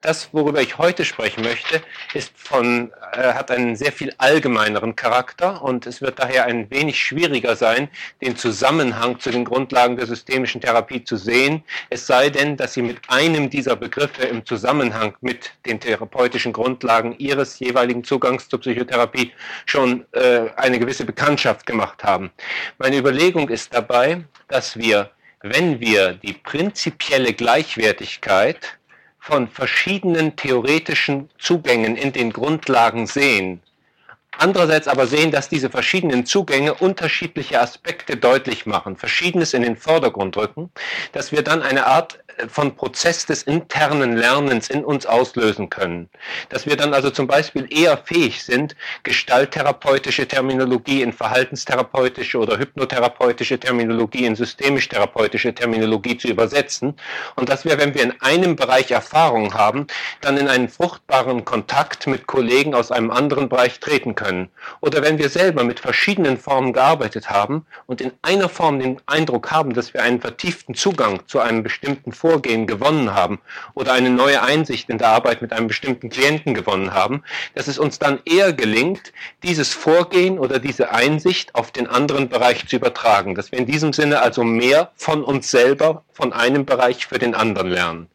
das, worüber ich heute sprechen möchte, ist von, äh, hat einen sehr viel allgemeineren Charakter und es wird daher ein wenig schwieriger sein, den Zusammenhang zu den Grundlagen der systemischen Therapie zu sehen, es sei denn, dass Sie mit einem dieser Begriffe im Zusammenhang mit den therapeutischen Grundlagen Ihres jeweiligen Zugangs zur Psychotherapie schon äh, eine gewisse Bekanntschaft gemacht haben. Meine Überlegung ist dabei, dass wir, wenn wir die prinzipielle Gleichwertigkeit von verschiedenen theoretischen Zugängen in den Grundlagen sehen, andererseits aber sehen, dass diese verschiedenen Zugänge unterschiedliche Aspekte deutlich machen, Verschiedenes in den Vordergrund rücken, dass wir dann eine Art von Prozess des internen Lernens in uns auslösen können. Dass wir dann also zum Beispiel eher fähig sind, gestalttherapeutische Terminologie in verhaltenstherapeutische oder hypnotherapeutische Terminologie in systemisch-therapeutische Terminologie zu übersetzen und dass wir, wenn wir in einem Bereich Erfahrung haben, dann in einen fruchtbaren Kontakt mit Kollegen aus einem anderen Bereich treten können. Oder wenn wir selber mit verschiedenen Formen gearbeitet haben und in einer Form den Eindruck haben, dass wir einen vertieften Zugang zu einem bestimmten Vorgehen gewonnen haben oder eine neue Einsicht in der Arbeit mit einem bestimmten Klienten gewonnen haben, dass es uns dann eher gelingt, dieses Vorgehen oder diese Einsicht auf den anderen Bereich zu übertragen. Dass wir in diesem Sinne also mehr von uns selber, von einem Bereich für den anderen lernen.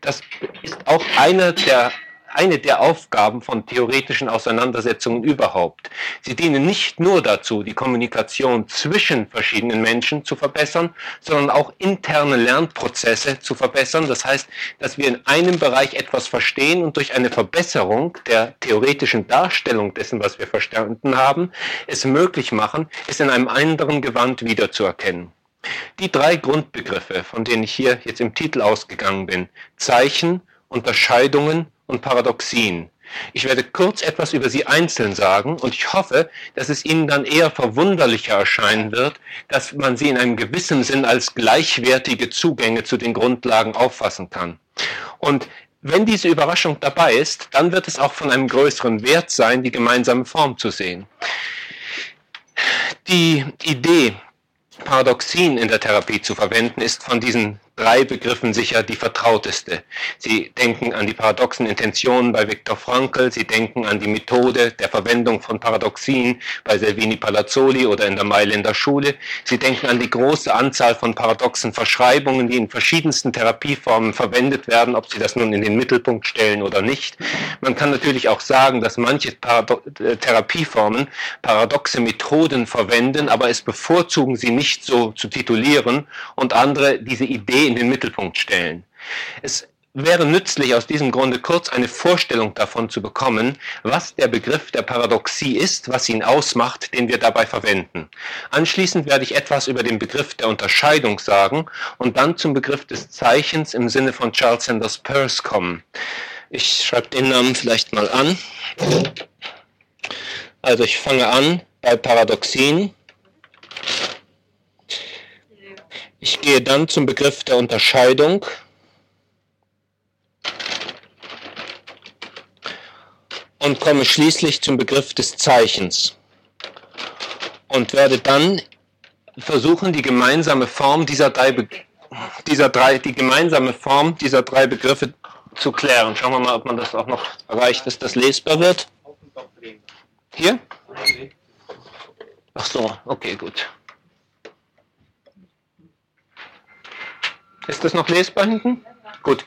Das ist auch einer der eine der Aufgaben von theoretischen Auseinandersetzungen überhaupt. Sie dienen nicht nur dazu, die Kommunikation zwischen verschiedenen Menschen zu verbessern, sondern auch interne Lernprozesse zu verbessern. Das heißt, dass wir in einem Bereich etwas verstehen und durch eine Verbesserung der theoretischen Darstellung dessen, was wir verstanden haben, es möglich machen, es in einem anderen Gewand wiederzuerkennen. Die drei Grundbegriffe, von denen ich hier jetzt im Titel ausgegangen bin, Zeichen, Unterscheidungen und Paradoxien. Ich werde kurz etwas über sie einzeln sagen und ich hoffe, dass es Ihnen dann eher verwunderlicher erscheinen wird, dass man sie in einem gewissen Sinn als gleichwertige Zugänge zu den Grundlagen auffassen kann. Und wenn diese Überraschung dabei ist, dann wird es auch von einem größeren Wert sein, die gemeinsame Form zu sehen. Die Idee, Paradoxien in der Therapie zu verwenden, ist von diesen drei Begriffen sicher die vertrauteste. Sie denken an die paradoxen Intentionen bei Viktor Frankl, Sie denken an die Methode der Verwendung von Paradoxien bei Selvini Palazzoli oder in der Mailänder Schule. Sie denken an die große Anzahl von paradoxen Verschreibungen, die in verschiedensten Therapieformen verwendet werden, ob Sie das nun in den Mittelpunkt stellen oder nicht. Man kann natürlich auch sagen, dass manche Parado äh, Therapieformen paradoxe Methoden verwenden, aber es bevorzugen sie nicht so zu titulieren und andere diese Idee in den Mittelpunkt stellen. Es wäre nützlich, aus diesem Grunde kurz eine Vorstellung davon zu bekommen, was der Begriff der Paradoxie ist, was ihn ausmacht, den wir dabei verwenden. Anschließend werde ich etwas über den Begriff der Unterscheidung sagen und dann zum Begriff des Zeichens im Sinne von Charles Sanders Peirce kommen. Ich schreibe den Namen vielleicht mal an. Also ich fange an bei Paradoxien. Ich gehe dann zum Begriff der Unterscheidung. Und komme schließlich zum Begriff des Zeichens. Und werde dann versuchen, die gemeinsame Form dieser drei, Be dieser drei, die gemeinsame Form dieser drei Begriffe zu klären. Schauen wir mal, ob man das auch noch erreicht, dass das lesbar wird. Hier? Ach so, okay, gut. Ist das noch lesbar hinten? Gut.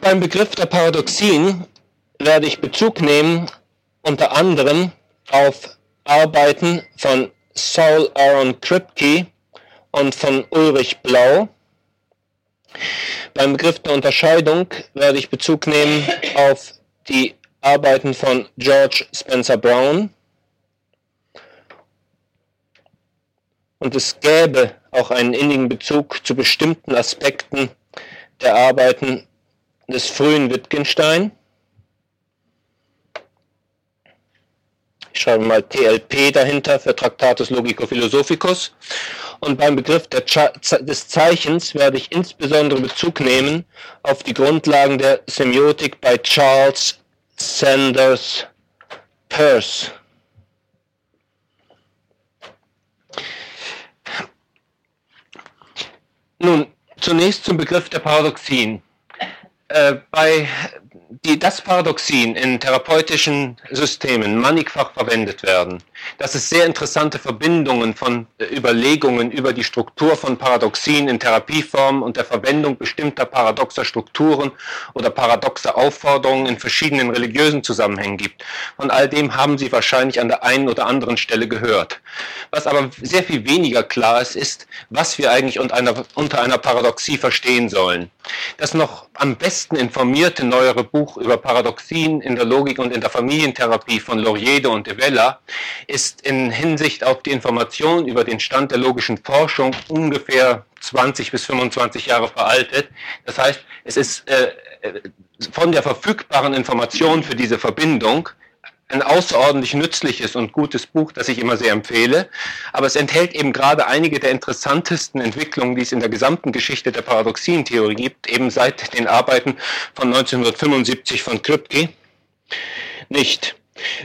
Beim Begriff der Paradoxien werde ich Bezug nehmen unter anderem auf Arbeiten von Saul Aaron Kripke und von Ulrich Blau. Beim Begriff der Unterscheidung werde ich Bezug nehmen auf die Arbeiten von George Spencer Brown. Und es gäbe auch einen innigen Bezug zu bestimmten Aspekten der Arbeiten des frühen Wittgenstein. Ich schreibe mal TLP dahinter für Tractatus Logico-Philosophicus. Und beim Begriff des Zeichens werde ich insbesondere Bezug nehmen auf die Grundlagen der Semiotik bei Charles Sanders Peirce. Nun, zunächst zum Begriff der Paradoxien. äh, bei die, das Paradoxin in therapeutischen Systemen mannigfach verwendet werden, dass es sehr interessante Verbindungen von äh, Überlegungen über die Struktur von Paradoxien in Therapieformen und der Verwendung bestimmter paradoxer Strukturen oder paradoxer Aufforderungen in verschiedenen religiösen Zusammenhängen gibt. Von all dem haben Sie wahrscheinlich an der einen oder anderen Stelle gehört. Was aber sehr viel weniger klar ist, ist, was wir eigentlich unter einer, unter einer Paradoxie verstehen sollen. Das noch am besten informierte neuere Buch über Paradoxien in der Logik und in der Familientherapie von Lauriede und de Vella ist in Hinsicht auf die Information über den Stand der logischen Forschung ungefähr 20 bis 25 Jahre veraltet. Das heißt, es ist äh, äh, von der verfügbaren Information für diese Verbindung ein außerordentlich nützliches und gutes Buch, das ich immer sehr empfehle. Aber es enthält eben gerade einige der interessantesten Entwicklungen, die es in der gesamten Geschichte der Paradoxientheorie gibt, eben seit den Arbeiten von 1975 von Kripke nicht.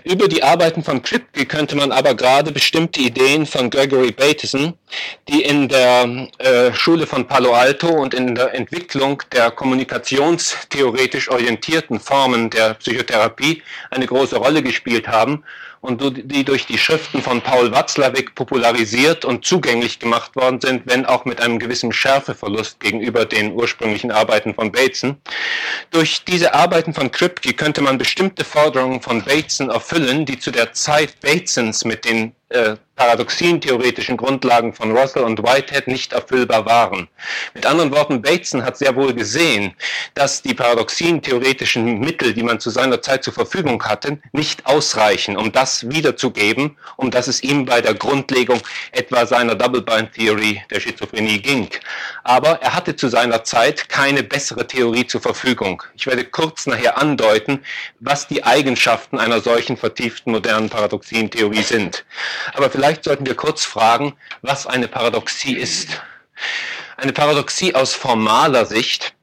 Über die Arbeiten von Kripke könnte man aber gerade bestimmte Ideen von Gregory Bateson, die in der äh, Schule von Palo Alto und in der Entwicklung der kommunikationstheoretisch orientierten Formen der Psychotherapie eine große Rolle gespielt haben und die durch die Schriften von Paul Watzlawick popularisiert und zugänglich gemacht worden sind, wenn auch mit einem gewissen Schärfeverlust gegenüber den ursprünglichen Arbeiten von Bateson. Durch diese Arbeiten von Kripke könnte man bestimmte Forderungen von Bateson erfüllen, die zu der Zeit Batesons mit den äh, paradoxientheoretischen Grundlagen von Russell und Whitehead nicht erfüllbar waren. Mit anderen Worten, Bateson hat sehr wohl gesehen, dass die paradoxientheoretischen Mittel, die man zu seiner Zeit zur Verfügung hatte, nicht ausreichen, um das wiederzugeben, um das es ihm bei der Grundlegung etwa seiner Double-Bind-Theorie der Schizophrenie ging. Aber er hatte zu seiner Zeit keine bessere Theorie zur Verfügung. Ich werde kurz nachher andeuten, was die Eigenschaften einer solchen vertieften modernen Paradoxientheorie sind. Aber vielleicht sollten wir kurz fragen, was eine Paradoxie ist. Eine Paradoxie aus formaler Sicht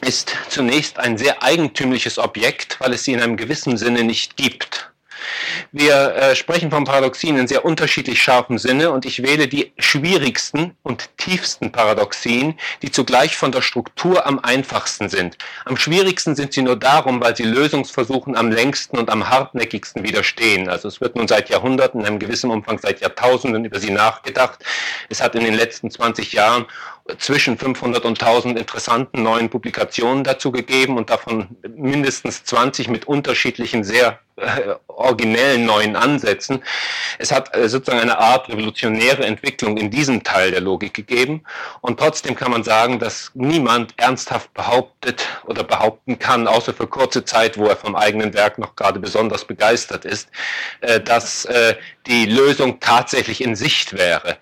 ist zunächst ein sehr eigentümliches Objekt, weil es sie in einem gewissen Sinne nicht gibt. Wir äh, sprechen von Paradoxien in sehr unterschiedlich scharfem Sinne und ich wähle die schwierigsten und tiefsten Paradoxien, die zugleich von der Struktur am einfachsten sind. Am schwierigsten sind sie nur darum, weil sie Lösungsversuchen am längsten und am hartnäckigsten widerstehen. Also es wird nun seit Jahrhunderten, in einem gewissen Umfang seit Jahrtausenden über sie nachgedacht. Es hat in den letzten 20 Jahren zwischen 500 und 1000 interessanten neuen Publikationen dazu gegeben und davon mindestens 20 mit unterschiedlichen sehr äh, originellen neuen Ansätzen. Es hat äh, sozusagen eine Art revolutionäre Entwicklung in diesem Teil der Logik gegeben und trotzdem kann man sagen, dass niemand ernsthaft behauptet oder behaupten kann, außer für kurze Zeit, wo er vom eigenen Werk noch gerade besonders begeistert ist, äh, dass äh, die Lösung tatsächlich in Sicht wäre.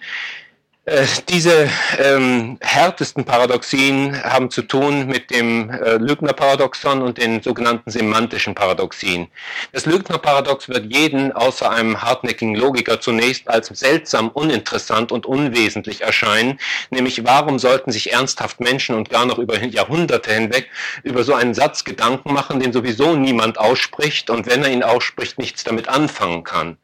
Äh, diese ähm, härtesten Paradoxien haben zu tun mit dem äh, Lügner-Paradoxon und den sogenannten semantischen Paradoxien. Das Lügner-Paradox wird jeden außer einem hartnäckigen Logiker zunächst als seltsam, uninteressant und unwesentlich erscheinen, nämlich warum sollten sich ernsthaft Menschen und gar noch über Jahrhunderte hinweg über so einen Satz Gedanken machen, den sowieso niemand ausspricht und wenn er ihn ausspricht, nichts damit anfangen kann.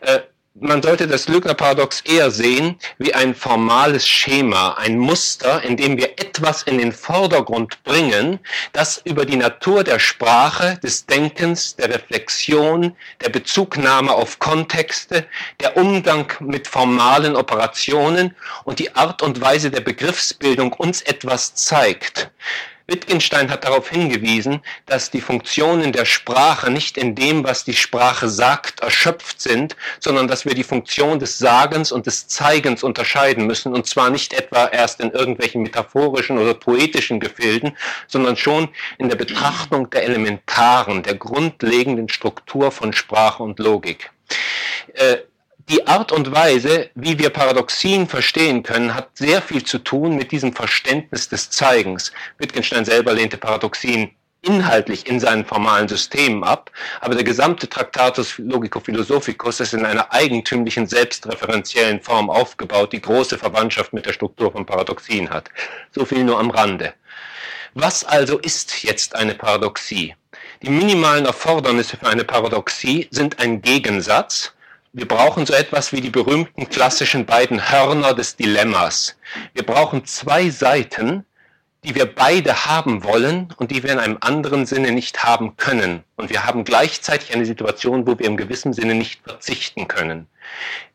Äh, man sollte das Lügner-Paradox eher sehen wie ein formales Schema, ein Muster, in dem wir etwas in den Vordergrund bringen, das über die Natur der Sprache, des Denkens, der Reflexion, der Bezugnahme auf Kontexte, der Umgang mit formalen Operationen und die Art und Weise der Begriffsbildung uns etwas zeigt. Wittgenstein hat darauf hingewiesen, dass die Funktionen der Sprache nicht in dem, was die Sprache sagt, erschöpft sind, sondern dass wir die Funktion des Sagens und des Zeigens unterscheiden müssen, und zwar nicht etwa erst in irgendwelchen metaphorischen oder poetischen Gefilden, sondern schon in der Betrachtung der elementaren, der grundlegenden Struktur von Sprache und Logik. Äh, die Art und Weise, wie wir Paradoxien verstehen können, hat sehr viel zu tun mit diesem Verständnis des Zeigens. Wittgenstein selber lehnte Paradoxien inhaltlich in seinen formalen Systemen ab, aber der gesamte Tractatus Logico-Philosophicus ist in einer eigentümlichen, selbstreferenziellen Form aufgebaut, die große Verwandtschaft mit der Struktur von Paradoxien hat. So viel nur am Rande. Was also ist jetzt eine Paradoxie? Die minimalen Erfordernisse für eine Paradoxie sind ein Gegensatz, wir brauchen so etwas wie die berühmten klassischen beiden Hörner des Dilemmas. Wir brauchen zwei Seiten, die wir beide haben wollen und die wir in einem anderen Sinne nicht haben können. Und wir haben gleichzeitig eine Situation, wo wir im gewissen Sinne nicht verzichten können.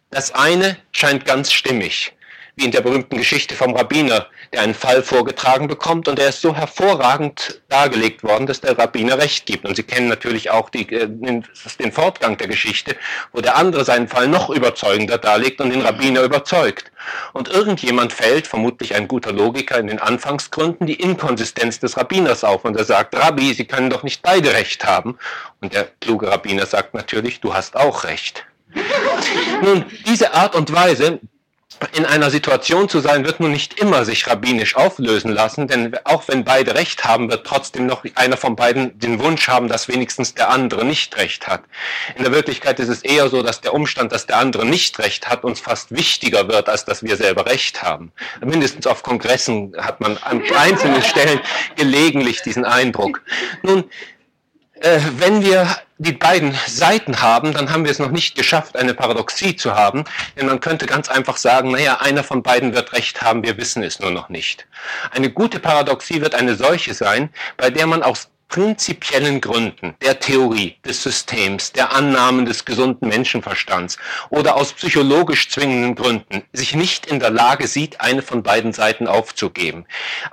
Das eine scheint ganz stimmig wie in der berühmten Geschichte vom Rabbiner, der einen Fall vorgetragen bekommt und der ist so hervorragend dargelegt worden, dass der Rabbiner recht gibt. Und Sie kennen natürlich auch die, äh, den, Fortgang der Geschichte, wo der andere seinen Fall noch überzeugender darlegt und den Rabbiner überzeugt. Und irgendjemand fällt, vermutlich ein guter Logiker in den Anfangsgründen, die Inkonsistenz des Rabbiners auf und er sagt, Rabbi, Sie können doch nicht beide recht haben. Und der kluge Rabbiner sagt natürlich, du hast auch recht. Nun, diese Art und Weise, in einer Situation zu sein, wird nun nicht immer sich rabbinisch auflösen lassen, denn auch wenn beide Recht haben, wird trotzdem noch einer von beiden den Wunsch haben, dass wenigstens der andere nicht Recht hat. In der Wirklichkeit ist es eher so, dass der Umstand, dass der andere nicht Recht hat, uns fast wichtiger wird, als dass wir selber Recht haben. Mindestens auf Kongressen hat man an einzelnen Stellen gelegentlich diesen Eindruck. Nun, äh, wenn wir die beiden Seiten haben, dann haben wir es noch nicht geschafft, eine Paradoxie zu haben. Denn man könnte ganz einfach sagen, naja, einer von beiden wird recht haben, wir wissen es nur noch nicht. Eine gute Paradoxie wird eine solche sein, bei der man aus prinzipiellen Gründen der Theorie, des Systems, der Annahmen des gesunden Menschenverstands oder aus psychologisch zwingenden Gründen sich nicht in der Lage sieht, eine von beiden Seiten aufzugeben.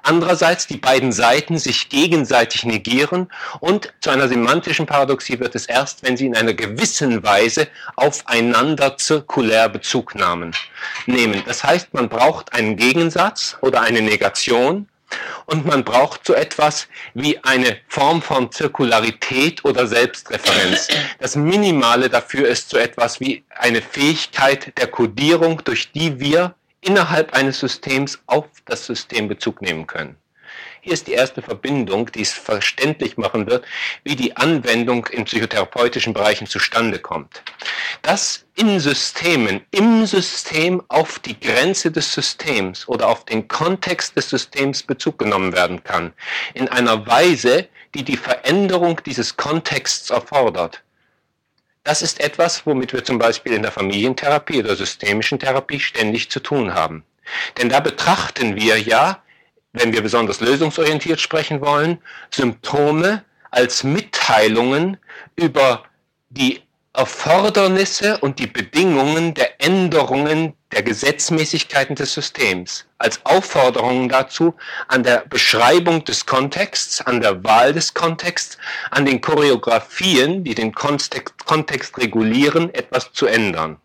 Andererseits die beiden Seiten sich gegenseitig negieren und zu einer semantischen Paradoxie wird es erst, wenn sie in einer gewissen Weise aufeinander zirkulär Bezug nehmen. Das heißt, man braucht einen Gegensatz oder eine Negation, und man braucht so etwas wie eine Form von Zirkularität oder Selbstreferenz. Das Minimale dafür ist so etwas wie eine Fähigkeit der Kodierung, durch die wir innerhalb eines Systems auf das System Bezug nehmen können. Hier ist die erste Verbindung, die es verständlich machen wird, wie die Anwendung in psychotherapeutischen Bereichen zustande kommt. Dass in Systemen, im System auf die Grenze des Systems oder auf den Kontext des Systems Bezug genommen werden kann, in einer Weise, die die Veränderung dieses Kontexts erfordert. Das ist etwas, womit wir zum Beispiel in der Familientherapie oder systemischen Therapie ständig zu tun haben. Denn da betrachten wir ja wenn wir besonders lösungsorientiert sprechen wollen, Symptome als Mitteilungen über die Erfordernisse und die Bedingungen der Änderungen der Gesetzmäßigkeiten des Systems, als Aufforderungen dazu, an der Beschreibung des Kontexts, an der Wahl des Kontexts, an den Choreografien, die den Kontext, Kontext regulieren, etwas zu ändern.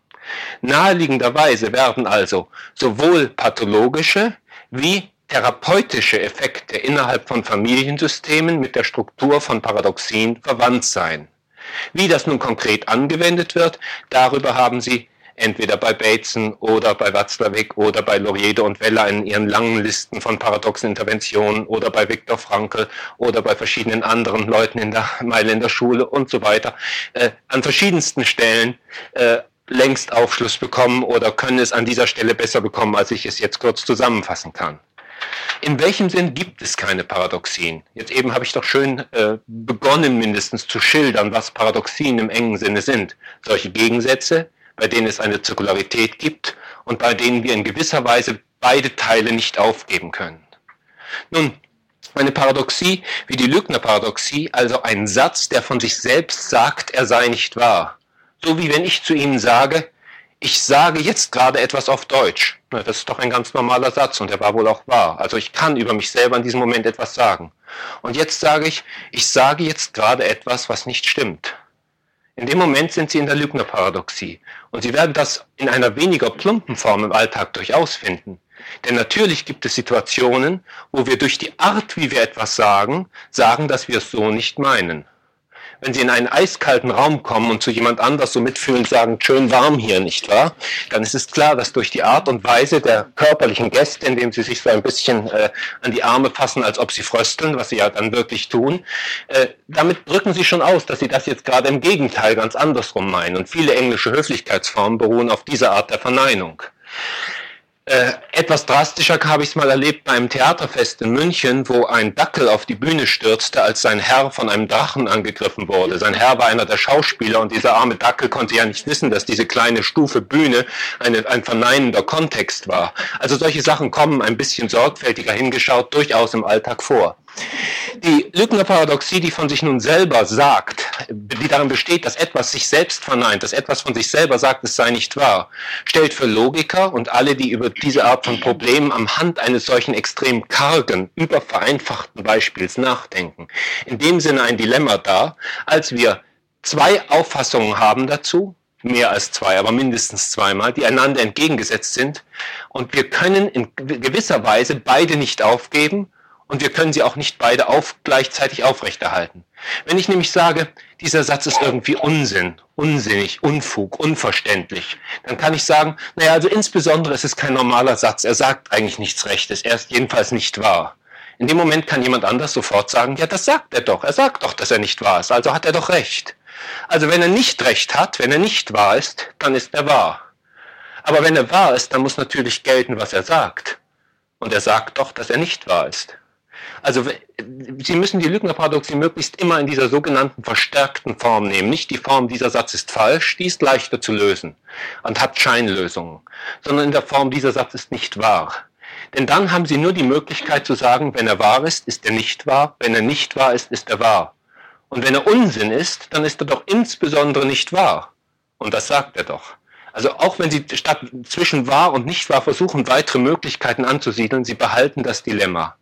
Naheliegenderweise werden also sowohl pathologische wie therapeutische Effekte innerhalb von Familiensystemen mit der Struktur von Paradoxien verwandt sein. Wie das nun konkret angewendet wird, darüber haben Sie entweder bei Bateson oder bei Watzlawick oder bei Loriede und Weller in ihren langen Listen von paradoxen Interventionen oder bei Viktor Frankl oder bei verschiedenen anderen Leuten in der Mailänder Schule und so weiter äh, an verschiedensten Stellen äh, längst Aufschluss bekommen oder können es an dieser Stelle besser bekommen, als ich es jetzt kurz zusammenfassen kann. In welchem Sinn gibt es keine Paradoxien? Jetzt eben habe ich doch schön äh, begonnen, mindestens zu schildern, was Paradoxien im engen Sinne sind. Solche Gegensätze, bei denen es eine Zirkularität gibt und bei denen wir in gewisser Weise beide Teile nicht aufgeben können. Nun, eine Paradoxie wie die Lügner-Paradoxie, also ein Satz, der von sich selbst sagt, er sei nicht wahr. So wie wenn ich zu Ihnen sage, ich sage jetzt gerade etwas auf Deutsch. Das ist doch ein ganz normaler Satz und der war wohl auch wahr. Also ich kann über mich selber in diesem Moment etwas sagen. Und jetzt sage ich, ich sage jetzt gerade etwas, was nicht stimmt. In dem Moment sind Sie in der Lügnerparadoxie. Und Sie werden das in einer weniger plumpen Form im Alltag durchaus finden. Denn natürlich gibt es Situationen, wo wir durch die Art, wie wir etwas sagen, sagen, dass wir es so nicht meinen wenn Sie in einen eiskalten Raum kommen und zu jemand anders so mitfühlend sagen, schön warm hier, nicht wahr? Dann ist es klar, dass durch die Art und Weise der körperlichen Gäste, indem sie sich so ein bisschen äh, an die Arme fassen, als ob sie frösteln, was sie ja dann wirklich tun, äh, damit drücken sie schon aus, dass sie das jetzt gerade im Gegenteil ganz andersrum meinen. Und viele englische Höflichkeitsformen beruhen auf dieser Art der Verneinung. Äh, etwas drastischer habe ich es mal erlebt bei einem Theaterfest in München, wo ein Dackel auf die Bühne stürzte, als sein Herr von einem Drachen angegriffen wurde. Sein Herr war einer der Schauspieler und dieser arme Dackel konnte ja nicht wissen, dass diese kleine Stufe Bühne eine, ein verneinender Kontext war. Also solche Sachen kommen ein bisschen sorgfältiger hingeschaut durchaus im Alltag vor. Die Lügner-Paradoxie, die von sich nun selber sagt, die darin besteht, dass etwas sich selbst verneint, dass etwas von sich selber sagt, es sei nicht wahr, stellt für Logiker und alle, die über diese Art von Problemen am Hand eines solchen extrem kargen, übervereinfachten Beispiels nachdenken, in dem Sinne ein Dilemma dar, als wir zwei Auffassungen haben dazu, mehr als zwei, aber mindestens zweimal, die einander entgegengesetzt sind. Und wir können in gewisser Weise beide nicht aufgeben und wir können sie auch nicht beide auf, gleichzeitig aufrechterhalten. Wenn ich nämlich sage, dieser Satz ist irgendwie Unsinn, unsinnig, Unfug, unverständlich, dann kann ich sagen, naja, also insbesondere ist es kein normaler Satz, er sagt eigentlich nichts Rechtes, er ist jedenfalls nicht wahr. In dem Moment kann jemand anders sofort sagen, ja, das sagt er doch, er sagt doch, dass er nicht wahr ist, also hat er doch recht. Also wenn er nicht recht hat, wenn er nicht wahr ist, dann ist er wahr. Aber wenn er wahr ist, dann muss natürlich gelten, was er sagt. Und er sagt doch, dass er nicht wahr ist. Also Sie müssen die Lügnerparadoxie möglichst immer in dieser sogenannten verstärkten Form nehmen. Nicht die Form, dieser Satz ist falsch, die ist leichter zu lösen und hat Scheinlösungen, sondern in der Form, dieser Satz ist nicht wahr. Denn dann haben Sie nur die Möglichkeit zu sagen, wenn er wahr ist, ist er nicht wahr, wenn er nicht wahr ist, ist er wahr. Und wenn er Unsinn ist, dann ist er doch insbesondere nicht wahr. Und das sagt er doch. Also auch wenn Sie statt zwischen wahr und nicht wahr versuchen, weitere Möglichkeiten anzusiedeln, Sie behalten das Dilemma.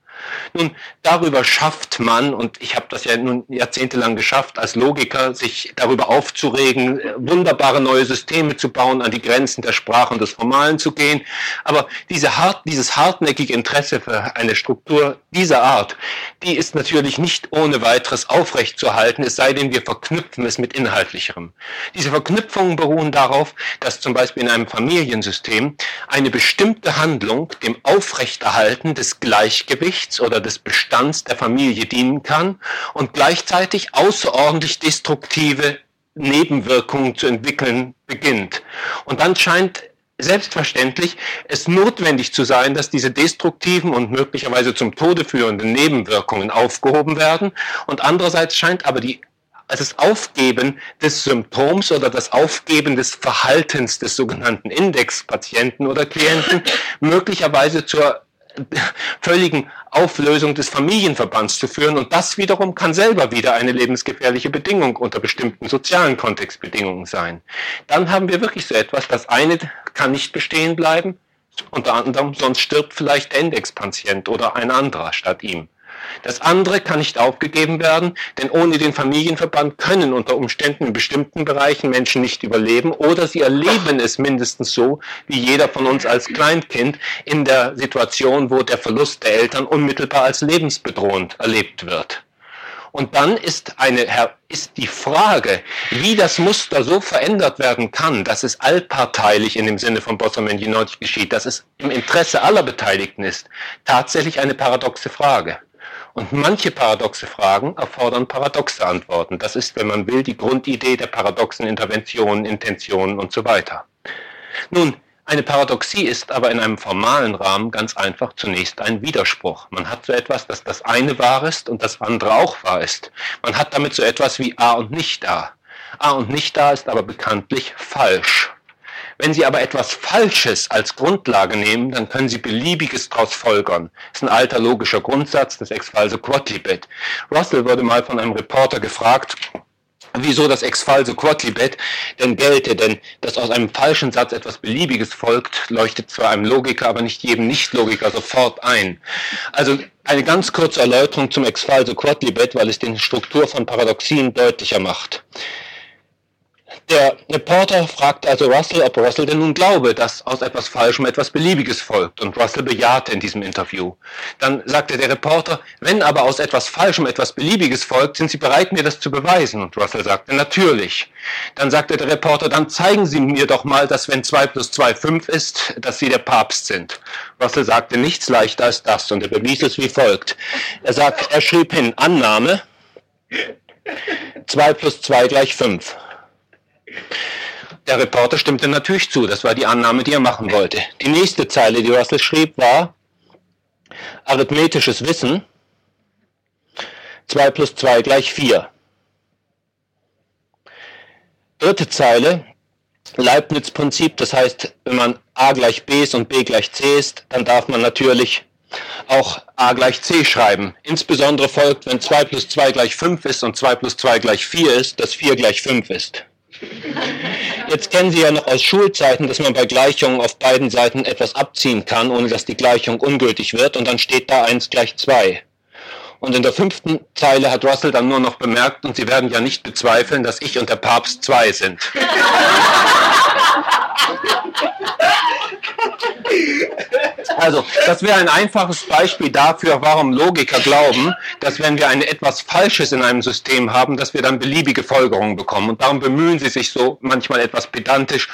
Nun, darüber schafft man, und ich habe das ja nun jahrzehntelang geschafft, als Logiker, sich darüber aufzuregen, wunderbare neue Systeme zu bauen, an die Grenzen der Sprache und des Formalen zu gehen. Aber diese hart, dieses hartnäckige Interesse für eine Struktur dieser Art, die ist natürlich nicht ohne weiteres aufrechtzuerhalten, es sei denn, wir verknüpfen es mit Inhaltlicherem. Diese Verknüpfungen beruhen darauf, dass zum Beispiel in einem Familiensystem eine bestimmte Handlung dem Aufrechterhalten des Gleichgewichts Rechts oder des Bestands der Familie dienen kann und gleichzeitig außerordentlich destruktive Nebenwirkungen zu entwickeln beginnt. Und dann scheint selbstverständlich es notwendig zu sein, dass diese destruktiven und möglicherweise zum Tode führenden Nebenwirkungen aufgehoben werden. Und andererseits scheint aber die also das Aufgeben des Symptoms oder das Aufgeben des Verhaltens des sogenannten Indexpatienten oder Klienten möglicherweise zur völligen Auflösung des Familienverbands zu führen. Und das wiederum kann selber wieder eine lebensgefährliche Bedingung unter bestimmten sozialen Kontextbedingungen sein. Dann haben wir wirklich so etwas, das eine kann nicht bestehen bleiben, unter anderem, sonst stirbt vielleicht der Indexpatient oder ein anderer statt ihm. Das andere kann nicht aufgegeben werden, denn ohne den Familienverband können unter Umständen in bestimmten Bereichen Menschen nicht überleben oder sie erleben es mindestens so, wie jeder von uns als Kleinkind in der Situation, wo der Verlust der Eltern unmittelbar als lebensbedrohend erlebt wird. Und dann ist, eine, ist die Frage, wie das Muster so verändert werden kann, dass es allparteilich in dem Sinne von Bossom-Menjinotti geschieht, dass es im Interesse aller Beteiligten ist, tatsächlich eine paradoxe Frage. Und manche paradoxe Fragen erfordern paradoxe Antworten. Das ist, wenn man will, die Grundidee der paradoxen Interventionen, Intentionen und so weiter. Nun, eine Paradoxie ist aber in einem formalen Rahmen ganz einfach zunächst ein Widerspruch. Man hat so etwas, dass das eine wahr ist und das andere auch wahr ist. Man hat damit so etwas wie A und nicht A. A und nicht A ist aber bekanntlich falsch. Wenn Sie aber etwas Falsches als Grundlage nehmen, dann können Sie beliebiges daraus folgern. Das ist ein alter logischer Grundsatz des Ex-Falso Quodlibet. Russell wurde mal von einem Reporter gefragt, wieso das Ex-Falso Quodlibet denn gelte, denn dass aus einem falschen Satz etwas Beliebiges folgt, leuchtet zwar einem Logiker, aber nicht jedem Nicht-Logiker sofort ein. Also eine ganz kurze Erläuterung zum Ex-Falso Quodlibet, weil es die Struktur von Paradoxien deutlicher macht. Der Reporter fragt also Russell, ob Russell denn nun glaube, dass aus etwas Falschem etwas Beliebiges folgt. Und Russell bejahte in diesem Interview. Dann sagte der Reporter, wenn aber aus etwas Falschem etwas Beliebiges folgt, sind Sie bereit, mir das zu beweisen? Und Russell sagte, natürlich. Dann sagte der Reporter, dann zeigen Sie mir doch mal, dass wenn 2 plus 2 5 ist, dass Sie der Papst sind. Russell sagte, nichts leichter als das. Und er bewies es wie folgt. Er sagt, er schrieb hin, Annahme, 2 plus 2 gleich 5. der Reporter stimmte natürlich zu. Das war die Annahme, die er machen wollte. Die nächste Zeile, die Russell schrieb, war arithmetisches Wissen. 2 plus 2 gleich 4. Dritte Zeile, Leibniz-Prinzip, das heißt, wenn man a gleich b ist und b gleich c ist, dann darf man natürlich auch a gleich c schreiben. Insbesondere folgt, wenn 2 plus 2 gleich 5 ist und 2 plus 2 gleich 4 ist, dass 4 gleich 5 ist. Jetzt kennen Sie ja noch aus Schulzeiten, dass man bei Gleichungen auf beiden Seiten etwas abziehen kann, ohne dass die Gleichung ungültig wird und dann steht da 1 gleich 2. Und in der fünften Zeile hat Russell dann nur noch bemerkt, und Sie werden ja nicht bezweifeln, dass ich und der Papst zwei sind. Also, das wäre ein einfaches Beispiel dafür, warum Logiker glauben, dass wenn wir ein etwas Falsches in einem System haben, dass wir dann beliebige Folgerungen bekommen. Und darum bemühen sie sich so manchmal etwas pedantisch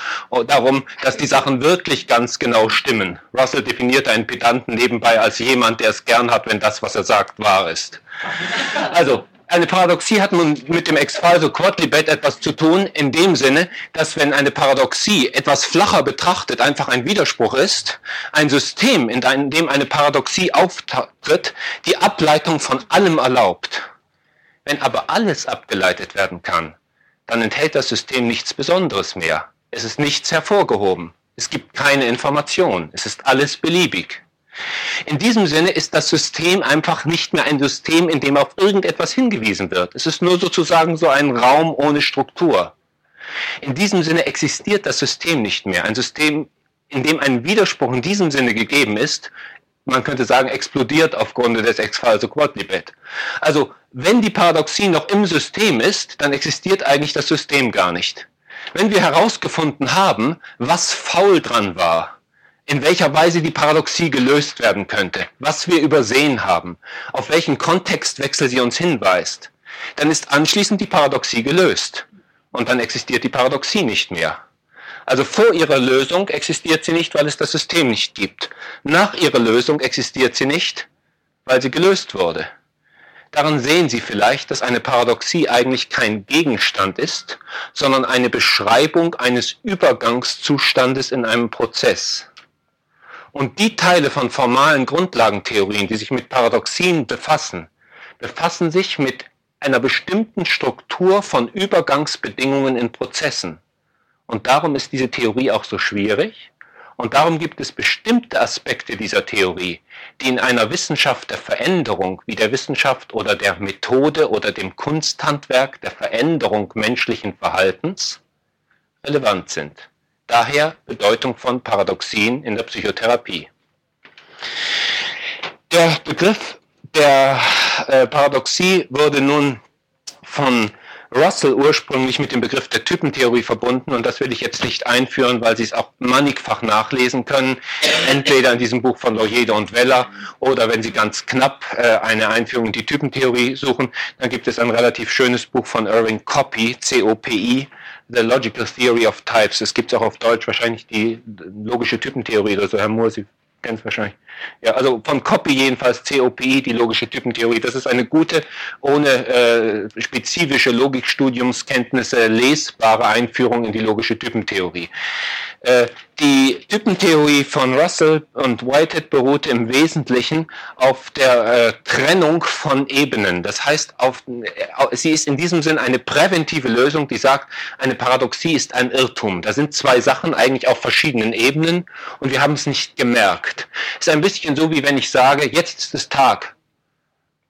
darum, dass die Sachen wirklich ganz genau stimmen. Russell definierte einen Pedanten nebenbei als jemand, der es gern hat, wenn das, was er sagt, wahr ist. Also, eine Paradoxie hat nun mit dem Ex-Falso-Quodlibet etwas zu tun, in dem Sinne, dass wenn eine Paradoxie etwas flacher betrachtet einfach ein Widerspruch ist, ein System, in dem eine Paradoxie auftritt, die Ableitung von allem erlaubt. Wenn aber alles abgeleitet werden kann, dann enthält das System nichts Besonderes mehr. Es ist nichts hervorgehoben. Es gibt keine Information. Es ist alles beliebig. In diesem Sinne ist das System einfach nicht mehr ein System, in dem auf irgendetwas hingewiesen wird. Es ist nur sozusagen so ein Raum ohne Struktur. In diesem Sinne existiert das System nicht mehr. Ein System, in dem ein Widerspruch in diesem Sinne gegeben ist, man könnte sagen, explodiert aufgrund des Ex-Falso-Quodlibet. Also, wenn die Paradoxie noch im System ist, dann existiert eigentlich das System gar nicht. Wenn wir herausgefunden haben, was faul dran war, in welcher Weise die Paradoxie gelöst werden könnte, was wir übersehen haben, auf welchen Kontextwechsel sie uns hinweist, dann ist anschließend die Paradoxie gelöst. Und dann existiert die Paradoxie nicht mehr. Also vor ihrer Lösung existiert sie nicht, weil es das System nicht gibt. Nach ihrer Lösung existiert sie nicht, weil sie gelöst wurde. Daran sehen Sie vielleicht, dass eine Paradoxie eigentlich kein Gegenstand ist, sondern eine Beschreibung eines Übergangszustandes in einem Prozess. Und die Teile von formalen Grundlagentheorien, die sich mit Paradoxien befassen, befassen sich mit einer bestimmten Struktur von Übergangsbedingungen in Prozessen. Und darum ist diese Theorie auch so schwierig. Und darum gibt es bestimmte Aspekte dieser Theorie, die in einer Wissenschaft der Veränderung, wie der Wissenschaft oder der Methode oder dem Kunsthandwerk der Veränderung menschlichen Verhaltens, relevant sind. Daher Bedeutung von Paradoxien in der Psychotherapie. Der Begriff der äh, Paradoxie wurde nun von Russell ursprünglich mit dem Begriff der Typentheorie verbunden und das will ich jetzt nicht einführen, weil Sie es auch mannigfach nachlesen können, entweder in diesem Buch von Loyeda und Weller oder wenn Sie ganz knapp äh, eine Einführung in die Typentheorie suchen, dann gibt es ein relativ schönes Buch von Irving Copy, C-O-P-I, The Logical Theory of Types. Es gibt auch auf Deutsch wahrscheinlich die logische Typentheorie oder so. Herr Moore, Sie kennen es wahrscheinlich. Ja, also von Copy jedenfalls, COPI, die logische Typentheorie. Das ist eine gute, ohne äh, spezifische Logikstudiumskenntnisse lesbare Einführung in die logische Typentheorie. Äh, die Typentheorie von Russell und Whitehead beruhte im Wesentlichen auf der äh, Trennung von Ebenen. Das heißt, auf, äh, sie ist in diesem Sinn eine präventive Lösung, die sagt, eine Paradoxie ist ein Irrtum. Da sind zwei Sachen eigentlich auf verschiedenen Ebenen und wir haben es nicht gemerkt. Ist ein bisschen so, wie wenn ich sage, jetzt ist es Tag.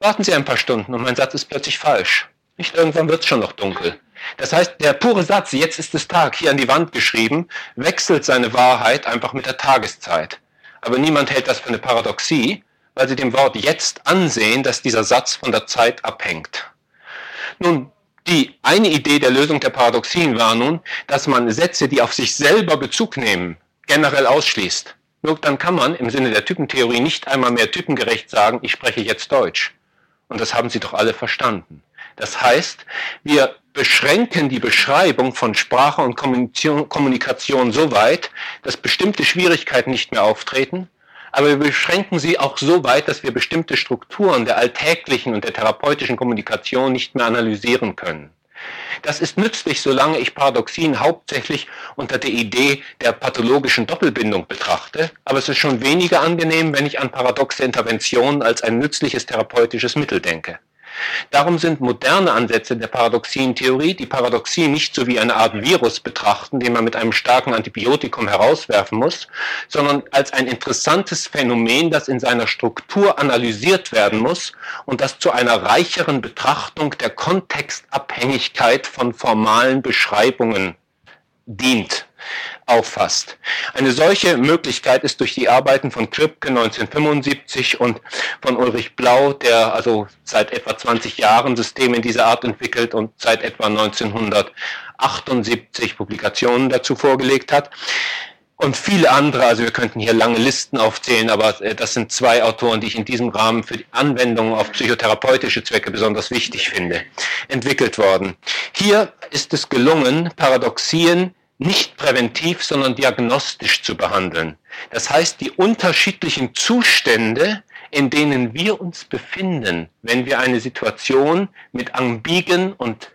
Warten Sie ein paar Stunden und mein Satz ist plötzlich falsch. Nicht irgendwann wird es schon noch dunkel. Das heißt, der pure Satz, jetzt ist es Tag, hier an die Wand geschrieben, wechselt seine Wahrheit einfach mit der Tageszeit. Aber niemand hält das für eine Paradoxie, weil sie dem Wort jetzt ansehen, dass dieser Satz von der Zeit abhängt. Nun, die eine Idee der Lösung der Paradoxien war nun, dass man Sätze, die auf sich selber Bezug nehmen, generell ausschließt. Nur dann kann man im Sinne der Typentheorie nicht einmal mehr typengerecht sagen, ich spreche jetzt Deutsch. Und das haben Sie doch alle verstanden. Das heißt, wir beschränken die Beschreibung von Sprache und Kommunikation so weit, dass bestimmte Schwierigkeiten nicht mehr auftreten, aber wir beschränken sie auch so weit, dass wir bestimmte Strukturen der alltäglichen und der therapeutischen Kommunikation nicht mehr analysieren können. Das ist nützlich, solange ich Paradoxien hauptsächlich unter der Idee der pathologischen Doppelbindung betrachte, aber es ist schon weniger angenehm, wenn ich an paradoxe Interventionen als ein nützliches therapeutisches Mittel denke. Darum sind moderne Ansätze der Paradoxientheorie, die Paradoxie nicht so wie eine Art Virus betrachten, den man mit einem starken Antibiotikum herauswerfen muss, sondern als ein interessantes Phänomen, das in seiner Struktur analysiert werden muss und das zu einer reicheren Betrachtung der Kontextabhängigkeit von formalen Beschreibungen dient auffasst. Eine solche Möglichkeit ist durch die Arbeiten von Kripke 1975 und von Ulrich Blau, der also seit etwa 20 Jahren Systeme in dieser Art entwickelt und seit etwa 1978 Publikationen dazu vorgelegt hat. Und viele andere, also wir könnten hier lange Listen aufzählen, aber äh, das sind zwei Autoren, die ich in diesem Rahmen für die Anwendung auf psychotherapeutische Zwecke besonders wichtig finde, entwickelt worden. Hier ist es gelungen, Paradoxien nicht präventiv, sondern diagnostisch zu behandeln. Das heißt, die unterschiedlichen Zustände, in denen wir uns befinden, wenn wir eine Situation mit ambigen und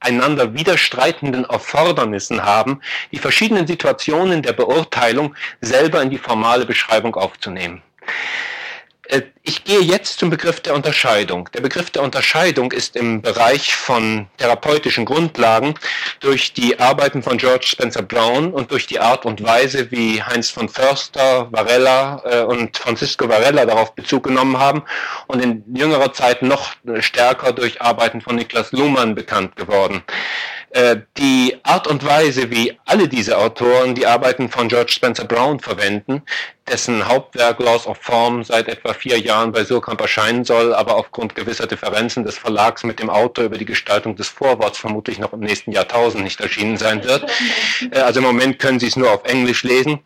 einander widerstreitenden Erfordernissen haben, die verschiedenen Situationen der Beurteilung selber in die formale Beschreibung aufzunehmen. Äh, ich gehe jetzt zum Begriff der Unterscheidung. Der Begriff der Unterscheidung ist im Bereich von therapeutischen Grundlagen durch die Arbeiten von George Spencer Brown und durch die Art und Weise, wie Heinz von Förster, Varela äh, und Francisco Varela darauf Bezug genommen haben und in jüngerer Zeit noch stärker durch Arbeiten von Niklas Luhmann bekannt geworden. Äh, die Art und Weise, wie alle diese Autoren die Arbeiten von George Spencer Brown verwenden, dessen Hauptwerk Laws of Form seit etwa vier Jahren bei Surkamp erscheinen soll, aber aufgrund gewisser Differenzen des Verlags mit dem Autor über die Gestaltung des Vorworts vermutlich noch im nächsten Jahrtausend nicht erschienen sein wird. Äh, also im Moment können Sie es nur auf Englisch lesen.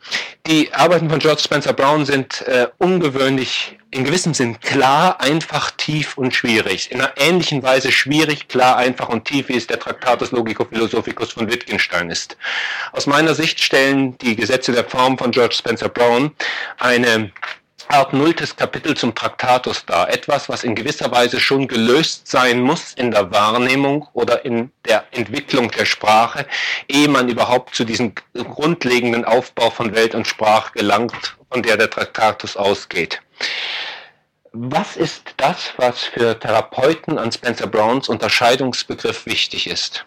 Die Arbeiten von George Spencer Brown sind äh, ungewöhnlich in gewissem Sinn klar, einfach, tief und schwierig. In einer ähnlichen Weise schwierig, klar, einfach und tief, wie es der Tractatus Logico-Philosophicus von Wittgenstein ist. Aus meiner Sicht stellen die Gesetze der Form von George Spencer Brown eine Art nulltes Kapitel zum Traktatus dar. Etwas, was in gewisser Weise schon gelöst sein muss in der Wahrnehmung oder in der Entwicklung der Sprache, ehe man überhaupt zu diesem grundlegenden Aufbau von Welt und Sprache gelangt, von der der Traktatus ausgeht. Was ist das, was für Therapeuten an Spencer Browns Unterscheidungsbegriff wichtig ist?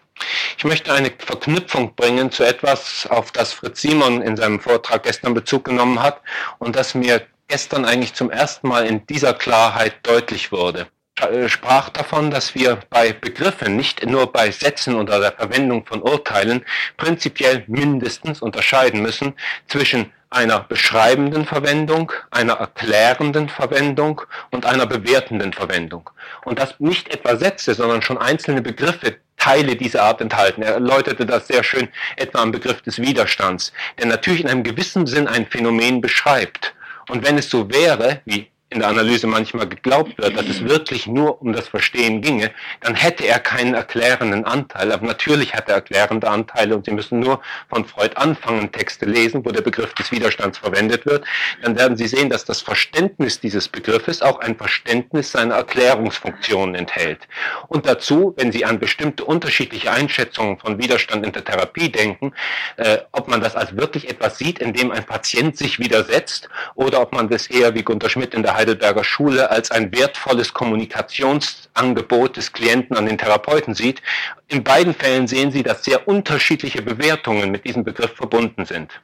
Ich möchte eine Verknüpfung bringen zu etwas, auf das Fritz Simon in seinem Vortrag gestern Bezug genommen hat und das mir gestern eigentlich zum ersten Mal in dieser Klarheit deutlich wurde. Er sprach davon, dass wir bei Begriffen, nicht nur bei Sätzen oder der Verwendung von Urteilen, prinzipiell mindestens unterscheiden müssen zwischen einer beschreibenden Verwendung, einer erklärenden Verwendung und einer bewertenden Verwendung. Und dass nicht etwa Sätze, sondern schon einzelne Begriffe Teile dieser Art enthalten. Er erläuterte das sehr schön etwa am Begriff des Widerstands, der natürlich in einem gewissen Sinn ein Phänomen beschreibt. Und wenn es so wäre, wie in der Analyse manchmal geglaubt wird, dass es wirklich nur um das Verstehen ginge, dann hätte er keinen erklärenden Anteil. Aber natürlich hat er erklärende Anteile und Sie müssen nur von Freud anfangen, Texte lesen, wo der Begriff des Widerstands verwendet wird. Dann werden Sie sehen, dass das Verständnis dieses Begriffes auch ein Verständnis seiner Erklärungsfunktionen enthält. Und dazu, wenn Sie an bestimmte unterschiedliche Einschätzungen von Widerstand in der Therapie denken, äh, ob man das als wirklich etwas sieht, in dem ein Patient sich widersetzt, oder ob man das eher wie Gunter Schmidt in der Heidelberger Schule als ein wertvolles Kommunikationsangebot des Klienten an den Therapeuten sieht. In beiden Fällen sehen Sie, dass sehr unterschiedliche Bewertungen mit diesem Begriff verbunden sind.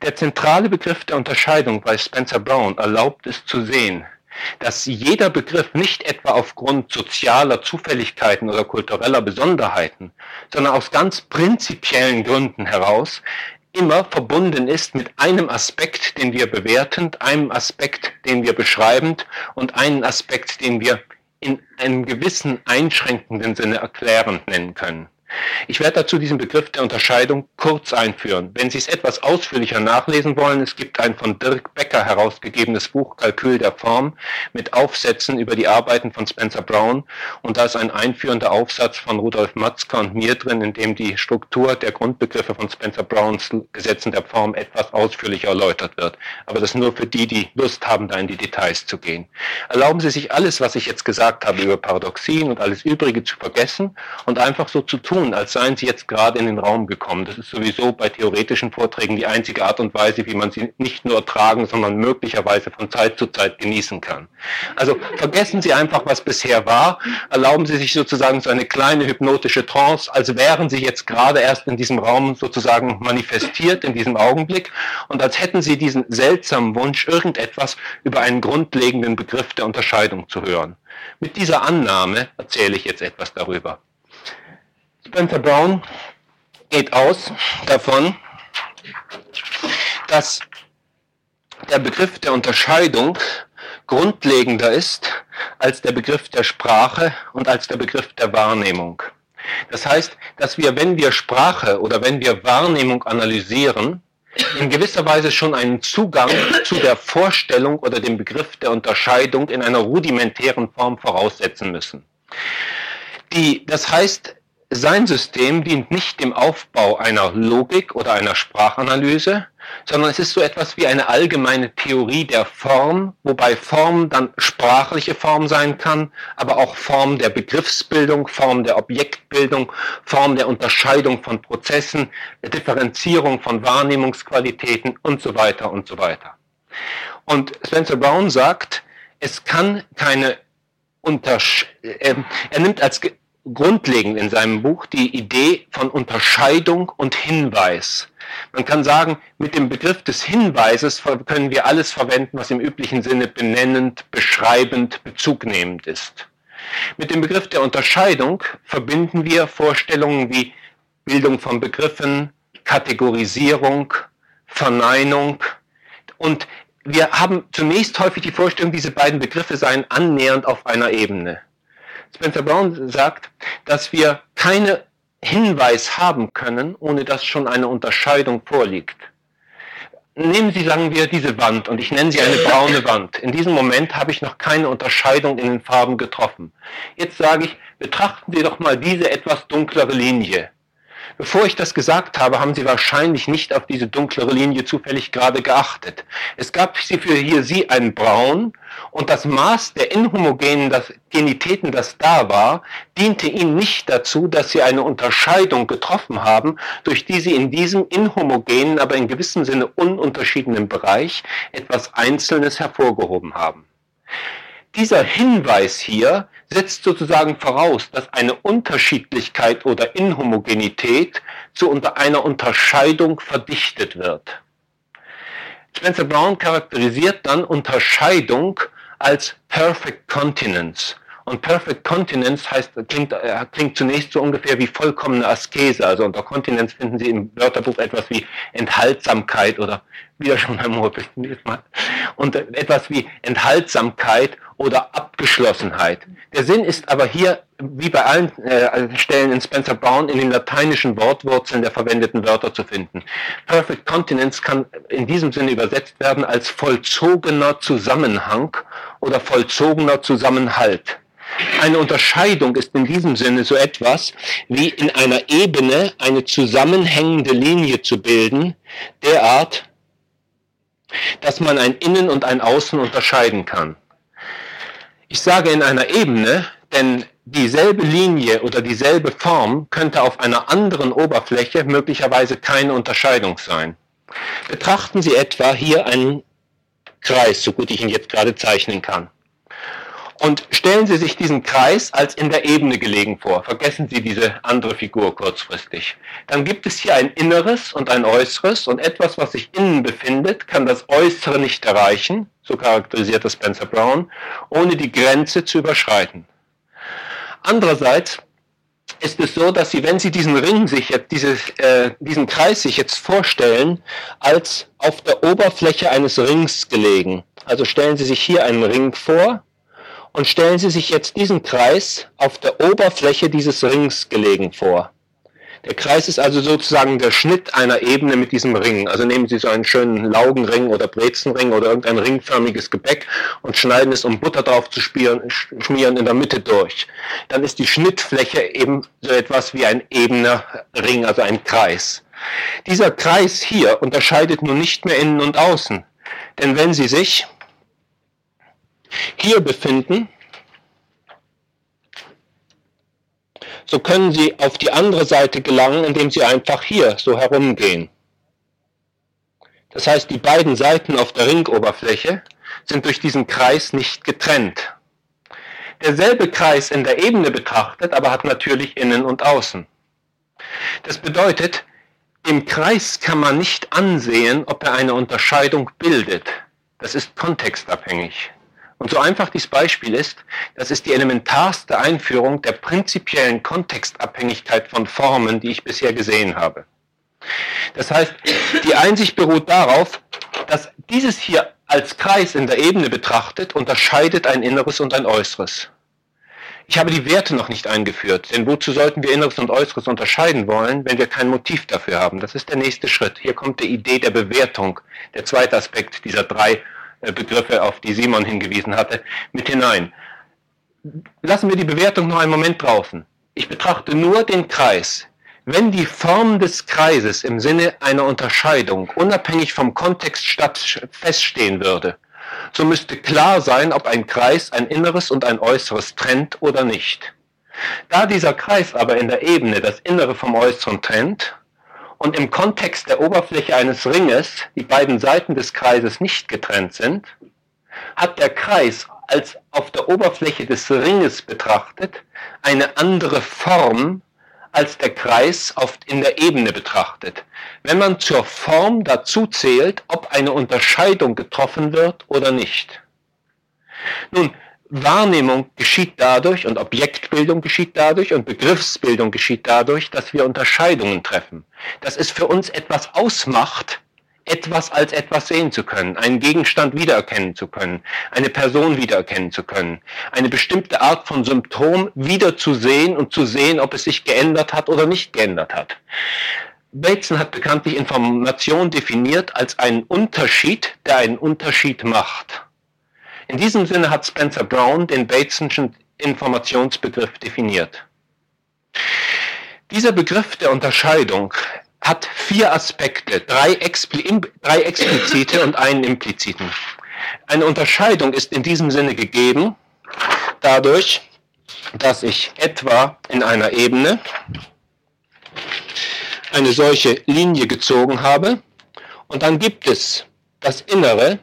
Der zentrale Begriff der Unterscheidung bei Spencer Brown erlaubt es zu sehen, dass jeder Begriff nicht etwa aufgrund sozialer Zufälligkeiten oder kultureller Besonderheiten, sondern aus ganz prinzipiellen Gründen heraus immer verbunden ist mit einem Aspekt, den wir bewertend, einem Aspekt, den wir beschreibend und einem Aspekt, den wir in einem gewissen einschränkenden Sinne erklärend nennen können. Ich werde dazu diesen Begriff der Unterscheidung kurz einführen. Wenn Sie es etwas ausführlicher nachlesen wollen, es gibt ein von Dirk Becker herausgegebenes Buch Kalkül der Form mit Aufsätzen über die Arbeiten von Spencer Brown und da ist ein einführender Aufsatz von Rudolf Matzka und mir drin, in dem die Struktur der Grundbegriffe von Spencer Browns Gesetzen der Form etwas ausführlicher erläutert wird. Aber das nur für die, die Lust haben, da in die Details zu gehen. Erlauben Sie sich alles, was ich jetzt gesagt habe über Paradoxien und alles Übrige zu vergessen und einfach so zu tun, tun, als seien sie jetzt gerade in den Raum gekommen. Das ist sowieso bei theoretischen Vorträgen die einzige Art und Weise, wie man sie nicht nur ertragen, sondern möglicherweise von Zeit zu Zeit genießen kann. Also vergessen Sie einfach, was bisher war. Erlauben Sie sich sozusagen so eine kleine hypnotische Trance, als wären Sie jetzt gerade erst in diesem Raum sozusagen manifestiert, in diesem Augenblick, und als hätten Sie diesen seltsamen Wunsch, irgendetwas über einen grundlegenden Begriff der Unterscheidung zu hören. Mit dieser Annahme erzähle ich jetzt etwas darüber. Spencer Brown geht aus davon, dass der Begriff der Unterscheidung grundlegender ist als der Begriff der Sprache und als der Begriff der Wahrnehmung. Das heißt, dass wir, wenn wir Sprache oder wenn wir Wahrnehmung analysieren, in gewisser Weise schon einen Zugang zu der Vorstellung oder dem Begriff der Unterscheidung in einer rudimentären Form voraussetzen müssen. Die, das heißt, sein System dient nicht dem Aufbau einer Logik oder einer Sprachanalyse, sondern es ist so etwas wie eine allgemeine Theorie der Form, wobei Form dann sprachliche Form sein kann, aber auch Form der Begriffsbildung, Form der Objektbildung, Form der Unterscheidung von Prozessen, der Differenzierung von Wahrnehmungsqualitäten und so weiter und so weiter. Und Spencer Brown sagt, es kann keine Untersch äh, er nimmt als grundlegend in seinem Buch die Idee von Unterscheidung und Hinweis. Man kann sagen, mit dem Begriff des Hinweises können wir alles verwenden, was im üblichen Sinne benennend, beschreibend, bezugnehmend ist. Mit dem Begriff der Unterscheidung verbinden wir Vorstellungen wie Bildung von Begriffen, Kategorisierung, Verneinung und wir haben zunächst häufig die Vorstellung, diese beiden Begriffe seien annähernd auf einer Ebene. Spencer Brown sagt, dass wir keine Hinweis haben können, ohne dass schon eine Unterscheidung vorliegt. Nehmen Sie, sagen wir, diese Wand und ich nenne sie eine braune Wand. In diesem Moment habe ich noch keine Unterscheidung in den Farben getroffen. Jetzt sage ich, betrachten Sie doch mal diese etwas dunklere Linie. Bevor ich das gesagt habe, haben Sie wahrscheinlich nicht auf diese dunklere Linie zufällig gerade geachtet. Es gab für hier Sie einen Braun und das Maß der inhomogenen Genitäten, das da war, diente Ihnen nicht dazu, dass Sie eine Unterscheidung getroffen haben, durch die Sie in diesem inhomogenen, aber in gewissem Sinne ununterschiedenen Bereich etwas Einzelnes hervorgehoben haben. Dieser Hinweis hier setzt sozusagen voraus, dass eine Unterschiedlichkeit oder Inhomogenität zu unter einer Unterscheidung verdichtet wird. Spencer Brown charakterisiert dann Unterscheidung als Perfect Continence. Und Perfect Continence heißt, klingt, äh, klingt zunächst so ungefähr wie vollkommene Askese. Also unter Continence finden Sie im Wörterbuch etwas wie Enthaltsamkeit oder wieder schon beim mal. Und etwas wie Enthaltsamkeit oder Abgeschlossenheit. Der Sinn ist aber hier, wie bei allen äh, Stellen in Spencer Brown, in den lateinischen Wortwurzeln der verwendeten Wörter zu finden. Perfect Continence kann in diesem Sinne übersetzt werden als vollzogener Zusammenhang oder vollzogener Zusammenhalt. Eine Unterscheidung ist in diesem Sinne so etwas wie in einer Ebene eine zusammenhängende Linie zu bilden, derart, dass man ein Innen und ein Außen unterscheiden kann. Ich sage in einer Ebene, denn dieselbe Linie oder dieselbe Form könnte auf einer anderen Oberfläche möglicherweise keine Unterscheidung sein. Betrachten Sie etwa hier einen Kreis, so gut ich ihn jetzt gerade zeichnen kann. Und stellen Sie sich diesen Kreis als in der Ebene gelegen vor. Vergessen Sie diese andere Figur kurzfristig. Dann gibt es hier ein Inneres und ein Äußeres und etwas, was sich innen befindet, kann das Äußere nicht erreichen, so charakterisiert das Spencer Brown, ohne die Grenze zu überschreiten. Andererseits ist es so, dass Sie, wenn Sie diesen Ring sich jetzt, dieses, äh, diesen Kreis sich jetzt vorstellen, als auf der Oberfläche eines Rings gelegen. Also stellen Sie sich hier einen Ring vor und stellen Sie sich jetzt diesen Kreis auf der Oberfläche dieses Rings gelegen vor. Der Kreis ist also sozusagen der Schnitt einer Ebene mit diesem Ring. Also nehmen Sie so einen schönen Laugenring oder Brezenring oder irgendein ringförmiges Gebäck und schneiden es, um Butter drauf zu schmieren, in der Mitte durch. Dann ist die Schnittfläche eben so etwas wie ein ebener Ring, also ein Kreis. Dieser Kreis hier unterscheidet nun nicht mehr innen und außen. Denn wenn Sie sich hier befinden, so können Sie auf die andere Seite gelangen, indem Sie einfach hier so herumgehen. Das heißt, die beiden Seiten auf der Ringoberfläche sind durch diesen Kreis nicht getrennt. Derselbe Kreis in der Ebene betrachtet, aber hat natürlich Innen und Außen. Das bedeutet, im Kreis kann man nicht ansehen, ob er eine Unterscheidung bildet. Das ist kontextabhängig. Und so einfach dieses Beispiel ist, das ist die elementarste Einführung der prinzipiellen Kontextabhängigkeit von Formen, die ich bisher gesehen habe. Das heißt, die Einsicht beruht darauf, dass dieses hier als Kreis in der Ebene betrachtet unterscheidet ein Inneres und ein Äußeres. Ich habe die Werte noch nicht eingeführt, denn wozu sollten wir Inneres und Äußeres unterscheiden wollen, wenn wir kein Motiv dafür haben? Das ist der nächste Schritt. Hier kommt die Idee der Bewertung, der zweite Aspekt dieser drei Begriffe, auf die Simon hingewiesen hatte, mit hinein. Lassen wir die Bewertung noch einen Moment draußen. Ich betrachte nur den Kreis. Wenn die Form des Kreises im Sinne einer Unterscheidung unabhängig vom Kontext statt feststehen würde, so müsste klar sein, ob ein Kreis ein Inneres und ein Äußeres trennt oder nicht. Da dieser Kreis aber in der Ebene das Innere vom Äußeren trennt, und im Kontext der Oberfläche eines Ringes die beiden Seiten des Kreises nicht getrennt sind, hat der Kreis als auf der Oberfläche des Ringes betrachtet eine andere Form als der Kreis oft in der Ebene betrachtet. Wenn man zur Form dazu zählt, ob eine Unterscheidung getroffen wird oder nicht. Nun, Wahrnehmung geschieht dadurch und Objektbildung geschieht dadurch und Begriffsbildung geschieht dadurch, dass wir Unterscheidungen treffen. Dass es für uns etwas ausmacht, etwas als etwas sehen zu können, einen Gegenstand wiedererkennen zu können, eine Person wiedererkennen zu können, eine bestimmte Art von Symptom wiederzusehen und zu sehen, ob es sich geändert hat oder nicht geändert hat. Bateson hat bekanntlich Information definiert als einen Unterschied, der einen Unterschied macht. In diesem Sinne hat Spencer Brown den Batesonschen Informationsbegriff definiert. Dieser Begriff der Unterscheidung hat vier Aspekte, drei, expli drei explizite und einen impliziten. Eine Unterscheidung ist in diesem Sinne gegeben dadurch, dass ich etwa in einer Ebene eine solche Linie gezogen habe und dann gibt es das Innere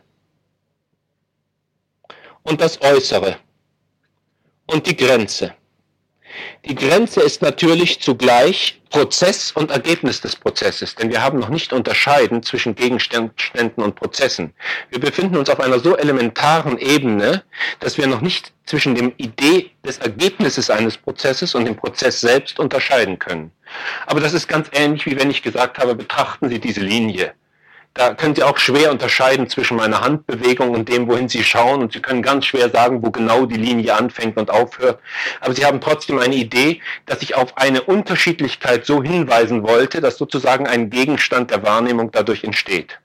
und das Äußere und die Grenze. Die Grenze ist natürlich zugleich Prozess und Ergebnis des Prozesses, denn wir haben noch nicht unterscheiden zwischen Gegenständen und Prozessen. Wir befinden uns auf einer so elementaren Ebene, dass wir noch nicht zwischen dem Idee des Ergebnisses eines Prozesses und dem Prozess selbst unterscheiden können. Aber das ist ganz ähnlich, wie wenn ich gesagt habe, betrachten Sie diese Linie da können Sie auch schwer unterscheiden zwischen meiner Handbewegung und dem, wohin Sie schauen. Und Sie können ganz schwer sagen, wo genau die Linie anfängt und aufhört. Aber Sie haben trotzdem eine Idee, dass ich auf eine Unterschiedlichkeit so hinweisen wollte, dass sozusagen ein Gegenstand der Wahrnehmung dadurch entsteht.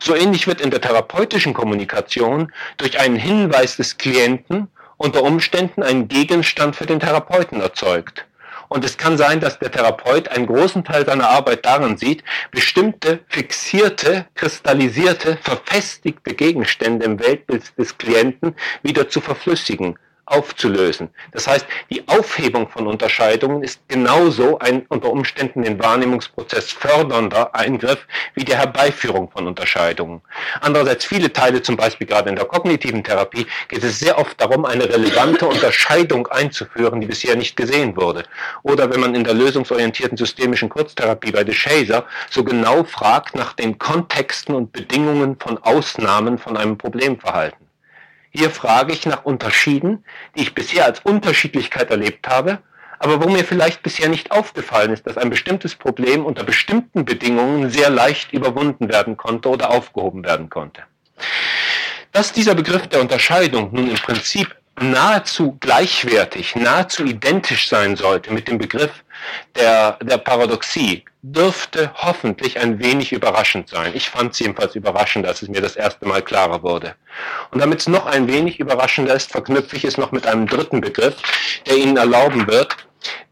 So ähnlich wird in der therapeutischen Kommunikation durch einen Hinweis des Klienten unter Umständen ein Gegenstand für den Therapeuten erzeugt. Und es kann sein, dass der Therapeut einen großen Teil seiner Arbeit darin sieht, bestimmte fixierte, kristallisierte, verfestigte Gegenstände im Weltbild des Klienten wieder zu verflüssigen aufzulösen. Das heißt, die Aufhebung von Unterscheidungen ist genauso ein unter Umständen den Wahrnehmungsprozess fördernder Eingriff wie die Herbeiführung von Unterscheidungen. Andererseits viele Teile, zum Beispiel gerade in der kognitiven Therapie, geht es sehr oft darum, eine relevante Unterscheidung einzuführen, die bisher nicht gesehen wurde. Oder wenn man in der lösungsorientierten systemischen Kurztherapie bei De Shazer so genau fragt nach den Kontexten und Bedingungen von Ausnahmen von einem Problemverhalten. Hier frage ich nach Unterschieden, die ich bisher als Unterschiedlichkeit erlebt habe, aber wo mir vielleicht bisher nicht aufgefallen ist, dass ein bestimmtes Problem unter bestimmten Bedingungen sehr leicht überwunden werden konnte oder aufgehoben werden konnte. Dass dieser Begriff der Unterscheidung nun im Prinzip nahezu gleichwertig, nahezu identisch sein sollte mit dem Begriff der, der Paradoxie, dürfte hoffentlich ein wenig überraschend sein. Ich fand es jedenfalls überraschend, als es mir das erste Mal klarer wurde. Und damit es noch ein wenig überraschender ist, verknüpfe ich es noch mit einem dritten Begriff, der Ihnen erlauben wird,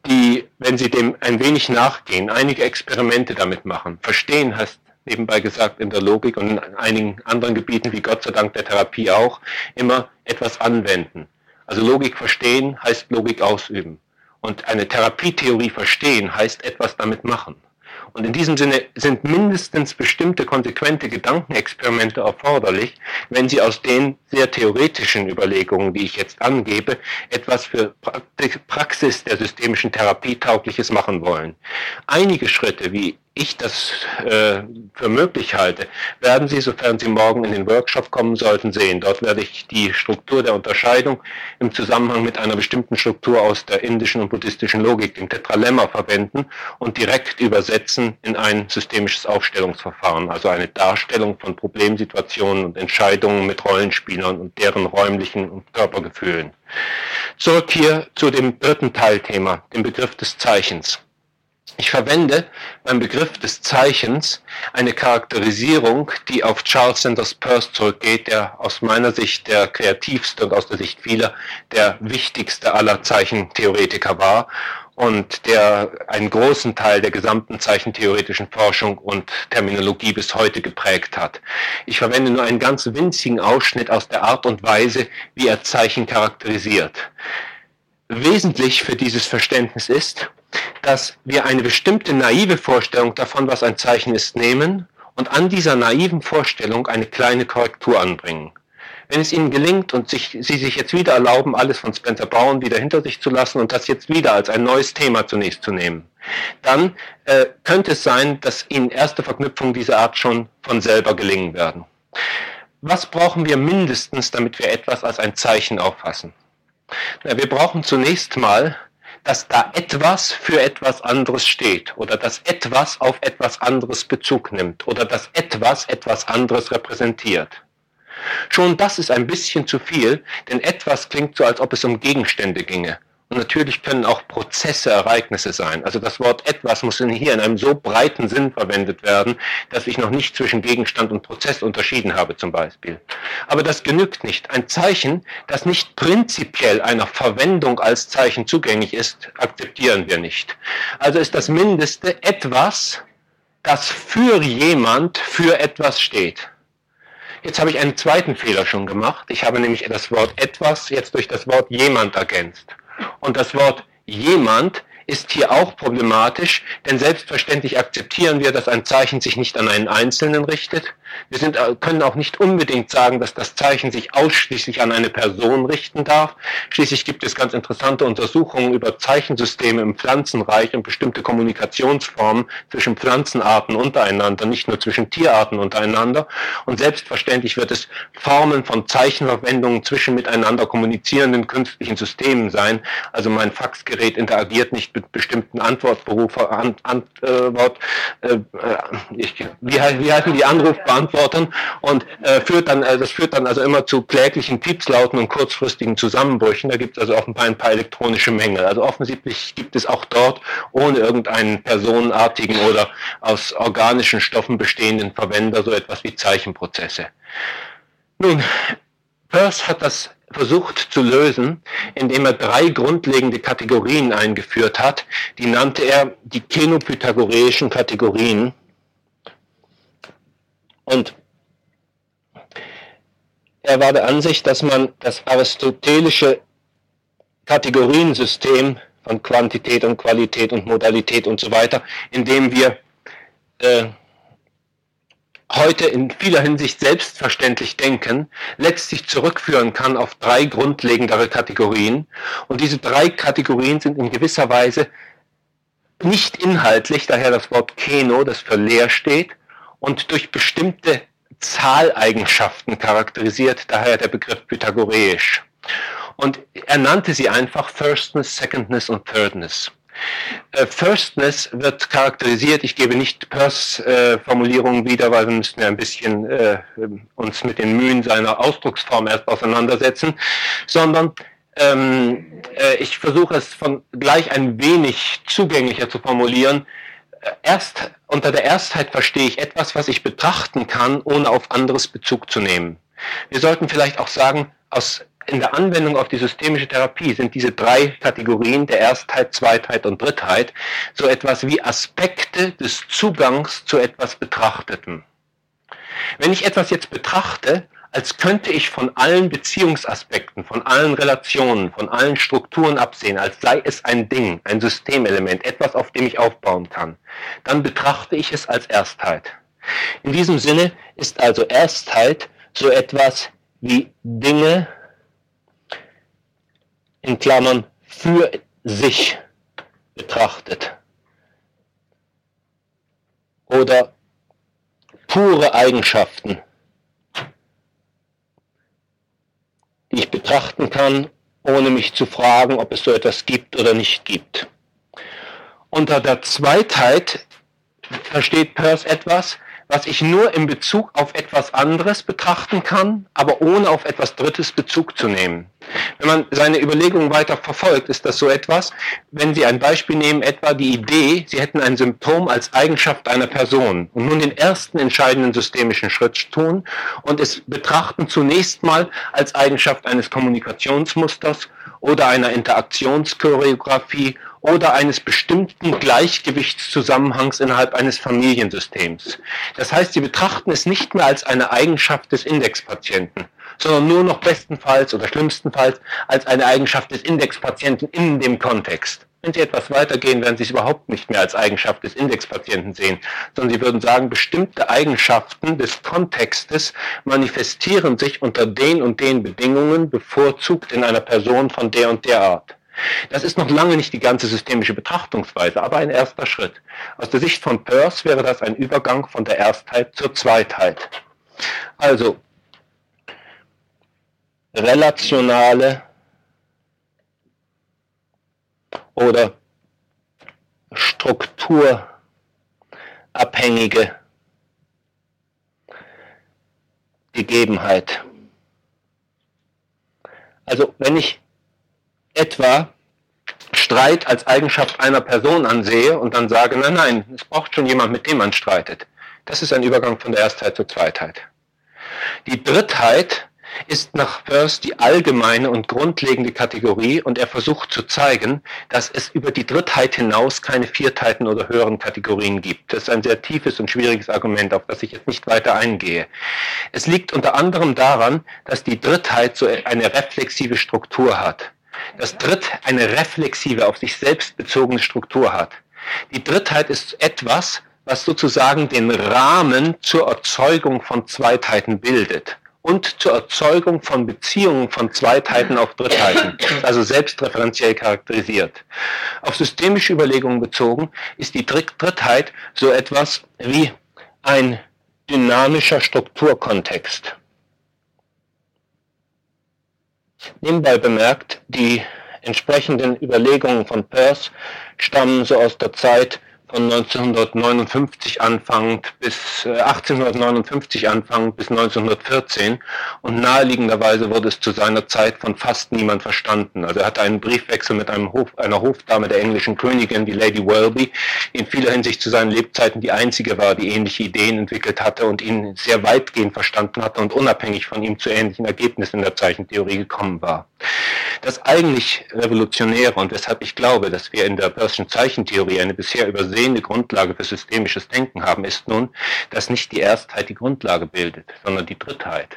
die, wenn Sie dem ein wenig nachgehen, einige Experimente damit machen. Verstehen heißt nebenbei gesagt in der Logik und in einigen anderen Gebieten, wie Gott sei Dank der Therapie auch, immer etwas anwenden. Also Logik verstehen heißt Logik ausüben. Und eine Therapietheorie verstehen heißt etwas damit machen. Und in diesem Sinne sind mindestens bestimmte konsequente Gedankenexperimente erforderlich, wenn Sie aus den sehr theoretischen Überlegungen, die ich jetzt angebe, etwas für Praxis der systemischen Therapie taugliches machen wollen. Einige Schritte, wie ich das äh, für möglich halte, werden Sie, sofern Sie morgen in den Workshop kommen sollten, sehen. Dort werde ich die Struktur der Unterscheidung im Zusammenhang mit einer bestimmten Struktur aus der indischen und buddhistischen Logik, dem Tetralemma, verwenden und direkt übersetzen in ein systemisches Aufstellungsverfahren, also eine Darstellung von Problemsituationen und Entscheidungen mit Rollenspielern und deren räumlichen und Körpergefühlen. Zurück hier zu dem dritten Teilthema, dem Begriff des Zeichens. Ich verwende beim Begriff des Zeichens eine Charakterisierung, die auf Charles Sanders Peirce zurückgeht, der aus meiner Sicht der kreativste und aus der Sicht vieler der wichtigste aller Zeichentheoretiker war und der einen großen Teil der gesamten zeichentheoretischen Forschung und Terminologie bis heute geprägt hat. Ich verwende nur einen ganz winzigen Ausschnitt aus der Art und Weise, wie er Zeichen charakterisiert. Wesentlich für dieses Verständnis ist, dass wir eine bestimmte naive Vorstellung davon, was ein Zeichen ist, nehmen und an dieser naiven Vorstellung eine kleine Korrektur anbringen. Wenn es Ihnen gelingt und sich, Sie sich jetzt wieder erlauben, alles von Spencer Brown wieder hinter sich zu lassen und das jetzt wieder als ein neues Thema zunächst zu nehmen, dann äh, könnte es sein, dass Ihnen erste Verknüpfungen dieser Art schon von selber gelingen werden. Was brauchen wir mindestens, damit wir etwas als ein Zeichen auffassen? Na, wir brauchen zunächst mal dass da etwas für etwas anderes steht oder dass etwas auf etwas anderes Bezug nimmt oder dass etwas etwas anderes repräsentiert. Schon das ist ein bisschen zu viel, denn etwas klingt so, als ob es um Gegenstände ginge. Natürlich können auch Prozesse Ereignisse sein. Also das Wort etwas muss hier in einem so breiten Sinn verwendet werden, dass ich noch nicht zwischen Gegenstand und Prozess unterschieden habe zum Beispiel. Aber das genügt nicht. Ein Zeichen, das nicht prinzipiell einer Verwendung als Zeichen zugänglich ist, akzeptieren wir nicht. Also ist das Mindeste etwas, das für jemand für etwas steht. Jetzt habe ich einen zweiten Fehler schon gemacht. Ich habe nämlich das Wort etwas jetzt durch das Wort jemand ergänzt. Und das Wort jemand ist hier auch problematisch, denn selbstverständlich akzeptieren wir, dass ein Zeichen sich nicht an einen Einzelnen richtet. Wir sind, äh, können auch nicht unbedingt sagen, dass das Zeichen sich ausschließlich an eine Person richten darf. Schließlich gibt es ganz interessante Untersuchungen über Zeichensysteme im Pflanzenreich und bestimmte Kommunikationsformen zwischen Pflanzenarten untereinander, nicht nur zwischen Tierarten untereinander. Und selbstverständlich wird es Formen von Zeichenverwendungen zwischen miteinander kommunizierenden künstlichen Systemen sein. Also mein Faxgerät interagiert nicht mit bestimmten Antwortberufe, An, Antwort, äh, äh, ich, wie, wie heißen die Anrufbeantwortern und äh, führt dann, äh, das führt dann also immer zu kläglichen Piepslauten und kurzfristigen Zusammenbrüchen. Da gibt es also offenbar ein paar elektronische Mängel. Also offensichtlich gibt es auch dort ohne irgendeinen personenartigen oder aus organischen Stoffen bestehenden Verwender so etwas wie Zeichenprozesse. Nun, Peirce hat das versucht zu lösen, indem er drei grundlegende Kategorien eingeführt hat. Die nannte er die kenopythagoreischen Kategorien. Und er war der Ansicht, dass man das aristotelische Kategoriensystem von Quantität und Qualität und Modalität und so weiter, indem wir äh, heute in vieler Hinsicht selbstverständlich denken, letztlich zurückführen kann auf drei grundlegendere Kategorien. Und diese drei Kategorien sind in gewisser Weise nicht inhaltlich, daher das Wort Keno, das für leer steht, und durch bestimmte Zahleigenschaften charakterisiert, daher der Begriff pythagoreisch. Und er nannte sie einfach Firstness, Secondness und Thirdness. Äh, Firstness wird charakterisiert, ich gebe nicht Peirce äh, Formulierungen wieder, weil wir müssen ja ein bisschen äh, uns mit den Mühen seiner Ausdrucksform erst auseinandersetzen, sondern ähm, äh, ich versuche es von gleich ein wenig zugänglicher zu formulieren. Äh, erst unter der Erstheit verstehe ich etwas, was ich betrachten kann, ohne auf anderes Bezug zu nehmen. Wir sollten vielleicht auch sagen, aus in der Anwendung auf die systemische Therapie sind diese drei Kategorien der Erstheit, Zweitheit und Drittheit so etwas wie Aspekte des Zugangs zu etwas Betrachteten. Wenn ich etwas jetzt betrachte, als könnte ich von allen Beziehungsaspekten, von allen Relationen, von allen Strukturen absehen, als sei es ein Ding, ein Systemelement, etwas, auf dem ich aufbauen kann, dann betrachte ich es als Erstheit. In diesem Sinne ist also Erstheit so etwas wie Dinge in Klammern für sich betrachtet oder pure Eigenschaften die ich betrachten kann, ohne mich zu fragen, ob es so etwas gibt oder nicht gibt. Unter der Zweitheit versteht Peirce etwas, was ich nur in Bezug auf etwas anderes betrachten kann, aber ohne auf etwas Drittes Bezug zu nehmen. Wenn man seine Überlegungen weiter verfolgt, ist das so etwas, wenn Sie ein Beispiel nehmen, etwa die Idee, Sie hätten ein Symptom als Eigenschaft einer Person und nun den ersten entscheidenden systemischen Schritt tun und es betrachten zunächst mal als Eigenschaft eines Kommunikationsmusters oder einer Interaktionschoreografie oder eines bestimmten Gleichgewichtszusammenhangs innerhalb eines Familiensystems. Das heißt, Sie betrachten es nicht mehr als eine Eigenschaft des Indexpatienten, sondern nur noch bestenfalls oder schlimmstenfalls als eine Eigenschaft des Indexpatienten in dem Kontext. Wenn Sie etwas weitergehen, werden Sie es überhaupt nicht mehr als Eigenschaft des Indexpatienten sehen, sondern Sie würden sagen, bestimmte Eigenschaften des Kontextes manifestieren sich unter den und den Bedingungen bevorzugt in einer Person von der und der Art. Das ist noch lange nicht die ganze systemische Betrachtungsweise, aber ein erster Schritt. Aus der Sicht von Peirce wäre das ein Übergang von der Erstheit zur Zweitheit. Also, relationale oder strukturabhängige Gegebenheit. Also wenn ich etwa Streit als Eigenschaft einer Person ansehe und dann sage, nein, nein, es braucht schon jemand, mit dem man streitet. Das ist ein Übergang von der Erstheit zur Zweitheit. Die Drittheit ist nach Peirce die allgemeine und grundlegende Kategorie und er versucht zu zeigen, dass es über die Drittheit hinaus keine Viertheiten oder höheren Kategorien gibt. Das ist ein sehr tiefes und schwieriges Argument, auf das ich jetzt nicht weiter eingehe. Es liegt unter anderem daran, dass die Drittheit so eine reflexive Struktur hat. Das Dritt eine reflexive, auf sich selbst bezogene Struktur hat. Die Drittheit ist etwas, was sozusagen den Rahmen zur Erzeugung von Zweitheiten bildet und zur Erzeugung von Beziehungen von Zweitheiten auf Drittheiten, also selbstreferenziell charakterisiert. Auf systemische Überlegungen bezogen ist die Drittheit so etwas wie ein dynamischer Strukturkontext. Nebenbei bemerkt, die entsprechenden Überlegungen von Peirce stammen so aus der Zeit von 1959 anfangend bis äh, 1859 anfangend bis 1914 und naheliegenderweise wurde es zu seiner Zeit von fast niemand verstanden. Also er hatte einen Briefwechsel mit einem Hof, einer Hofdame der englischen Königin, die Lady Welby, die in vieler Hinsicht zu seinen Lebzeiten die einzige war, die ähnliche Ideen entwickelt hatte und ihn sehr weitgehend verstanden hatte und unabhängig von ihm zu ähnlichen Ergebnissen in der Zeichentheorie gekommen war. Das eigentlich Revolutionäre und weshalb ich glaube, dass wir in der Peirce'schen Zeichentheorie eine bisher übersehene Grundlage für systemisches Denken haben, ist nun, dass nicht die Erstheit die Grundlage bildet, sondern die Drittheit.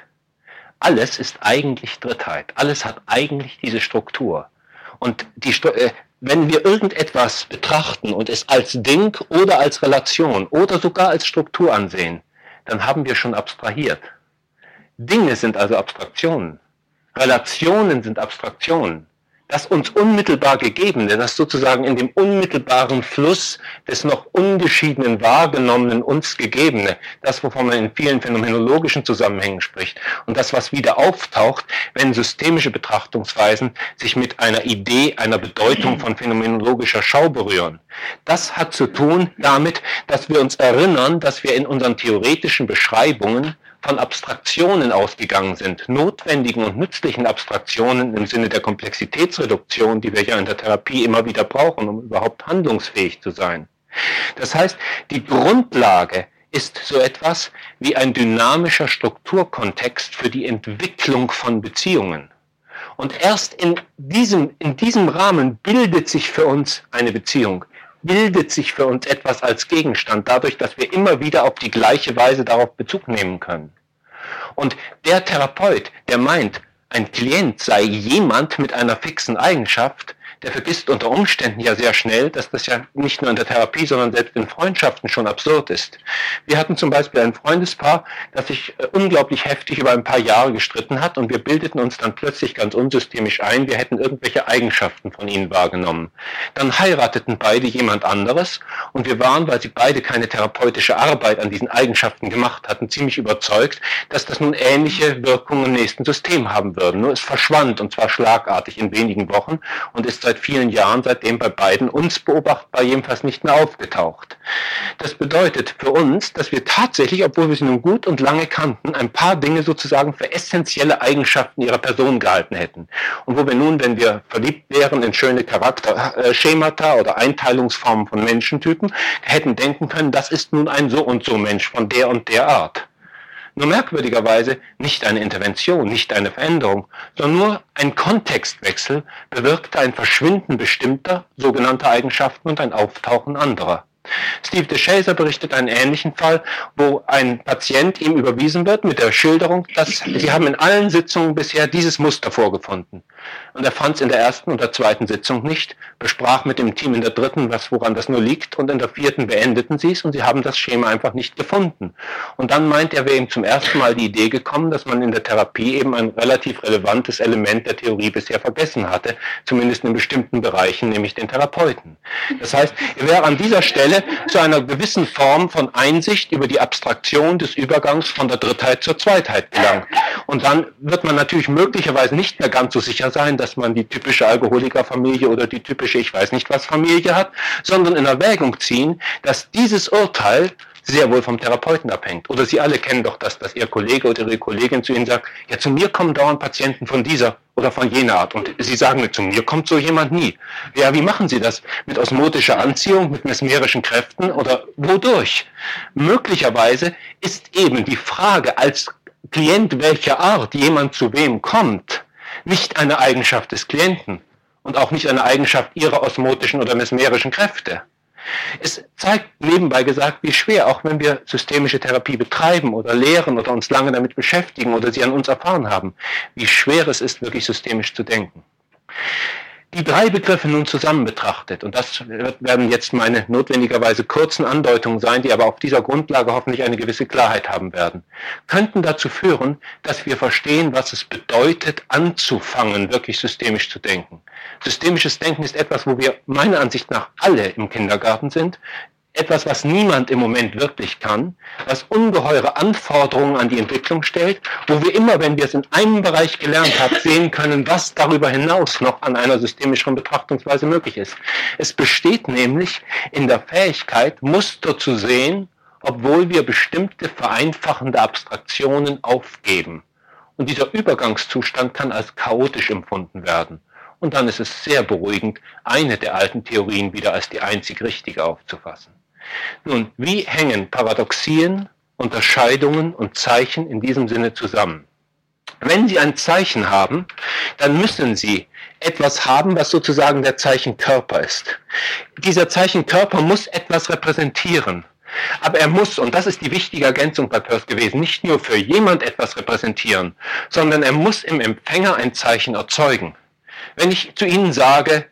Alles ist eigentlich Drittheit. Alles hat eigentlich diese Struktur. Und die, äh, wenn wir irgendetwas betrachten und es als Ding oder als Relation oder sogar als Struktur ansehen, dann haben wir schon abstrahiert. Dinge sind also Abstraktionen. Relationen sind Abstraktionen. Das uns unmittelbar Gegebene, das sozusagen in dem unmittelbaren Fluss des noch ungeschiedenen wahrgenommenen uns Gegebene, das, wovon man in vielen phänomenologischen Zusammenhängen spricht und das, was wieder auftaucht, wenn systemische Betrachtungsweisen sich mit einer Idee einer Bedeutung von phänomenologischer Schau berühren. Das hat zu tun damit, dass wir uns erinnern, dass wir in unseren theoretischen Beschreibungen von Abstraktionen ausgegangen sind, notwendigen und nützlichen Abstraktionen im Sinne der Komplexitätsreduktion, die wir ja in der Therapie immer wieder brauchen, um überhaupt handlungsfähig zu sein. Das heißt, die Grundlage ist so etwas wie ein dynamischer Strukturkontext für die Entwicklung von Beziehungen. Und erst in diesem, in diesem Rahmen bildet sich für uns eine Beziehung, bildet sich für uns etwas als Gegenstand, dadurch, dass wir immer wieder auf die gleiche Weise darauf Bezug nehmen können. Und der Therapeut, der meint, ein Klient sei jemand mit einer fixen Eigenschaft, der vergisst unter Umständen ja sehr schnell, dass das ja nicht nur in der Therapie, sondern selbst in Freundschaften schon absurd ist. Wir hatten zum Beispiel ein Freundespaar, das sich äh, unglaublich heftig über ein paar Jahre gestritten hat und wir bildeten uns dann plötzlich ganz unsystemisch ein, wir hätten irgendwelche Eigenschaften von ihnen wahrgenommen. Dann heirateten beide jemand anderes und wir waren, weil sie beide keine therapeutische Arbeit an diesen Eigenschaften gemacht hatten, ziemlich überzeugt, dass das nun ähnliche Wirkungen im nächsten System haben würden. Nur es verschwand und zwar schlagartig in wenigen Wochen und ist seit vielen Jahren seitdem bei beiden uns beobachtbar, jedenfalls nicht mehr aufgetaucht. Das bedeutet für uns, dass wir tatsächlich, obwohl wir sie nun gut und lange kannten, ein paar Dinge sozusagen für essentielle Eigenschaften ihrer Person gehalten hätten. Und wo wir nun, wenn wir verliebt wären in schöne Charakterschemata oder Einteilungsformen von Menschentypen, hätten denken können, das ist nun ein so und so Mensch von der und der Art. Nur merkwürdigerweise nicht eine Intervention, nicht eine Veränderung, sondern nur ein Kontextwechsel bewirkte ein Verschwinden bestimmter sogenannter Eigenschaften und ein Auftauchen anderer. Steve DeShazer berichtet einen ähnlichen Fall, wo ein Patient ihm überwiesen wird mit der Schilderung, dass sie haben in allen Sitzungen bisher dieses Muster vorgefunden. Und er fand es in der ersten und der zweiten Sitzung nicht, besprach mit dem Team in der dritten, was woran das nur liegt, und in der vierten beendeten sie es und sie haben das Schema einfach nicht gefunden. Und dann meint er, wäre ihm zum ersten Mal die Idee gekommen, dass man in der Therapie eben ein relativ relevantes Element der Theorie bisher vergessen hatte, zumindest in bestimmten Bereichen, nämlich den Therapeuten. Das heißt, er wäre an dieser Stelle zu einer gewissen Form von Einsicht über die Abstraktion des Übergangs von der Drittheit zur Zweitheit gelangt. Und dann wird man natürlich möglicherweise nicht mehr ganz so sicher sein, dass man die typische Alkoholikerfamilie oder die typische ich weiß nicht was Familie hat, sondern in Erwägung ziehen, dass dieses Urteil sehr wohl vom Therapeuten abhängt. Oder Sie alle kennen doch das, dass Ihr Kollege oder Ihre Kollegin zu Ihnen sagt, ja, zu mir kommen dauernd Patienten von dieser oder von jener Art. Und Sie sagen mir, zu mir kommt so jemand nie. Ja, wie machen Sie das? Mit osmotischer Anziehung, mit mesmerischen Kräften oder wodurch? Möglicherweise ist eben die Frage als Klient welcher Art jemand zu wem kommt, nicht eine Eigenschaft des Klienten und auch nicht eine Eigenschaft ihrer osmotischen oder mesmerischen Kräfte. Es zeigt nebenbei gesagt, wie schwer, auch wenn wir systemische Therapie betreiben oder lehren oder uns lange damit beschäftigen oder sie an uns erfahren haben, wie schwer es ist, wirklich systemisch zu denken. Die drei Begriffe nun zusammen betrachtet, und das werden jetzt meine notwendigerweise kurzen Andeutungen sein, die aber auf dieser Grundlage hoffentlich eine gewisse Klarheit haben werden, könnten dazu führen, dass wir verstehen, was es bedeutet, anzufangen, wirklich systemisch zu denken. Systemisches Denken ist etwas, wo wir meiner Ansicht nach alle im Kindergarten sind, etwas, was niemand im Moment wirklich kann, was ungeheure Anforderungen an die Entwicklung stellt, wo wir immer, wenn wir es in einem Bereich gelernt haben, sehen können, was darüber hinaus noch an einer systemischeren Betrachtungsweise möglich ist. Es besteht nämlich in der Fähigkeit, Muster zu sehen, obwohl wir bestimmte vereinfachende Abstraktionen aufgeben. Und dieser Übergangszustand kann als chaotisch empfunden werden. Und dann ist es sehr beruhigend, eine der alten Theorien wieder als die einzig richtige aufzufassen. Nun, wie hängen Paradoxien, Unterscheidungen und Zeichen in diesem Sinne zusammen? Wenn Sie ein Zeichen haben, dann müssen Sie etwas haben, was sozusagen der Zeichenkörper ist. Dieser Zeichenkörper muss etwas repräsentieren. Aber er muss, und das ist die wichtige Ergänzung bei Peirce gewesen, nicht nur für jemand etwas repräsentieren, sondern er muss im Empfänger ein Zeichen erzeugen. Wenn ich zu Ihnen sage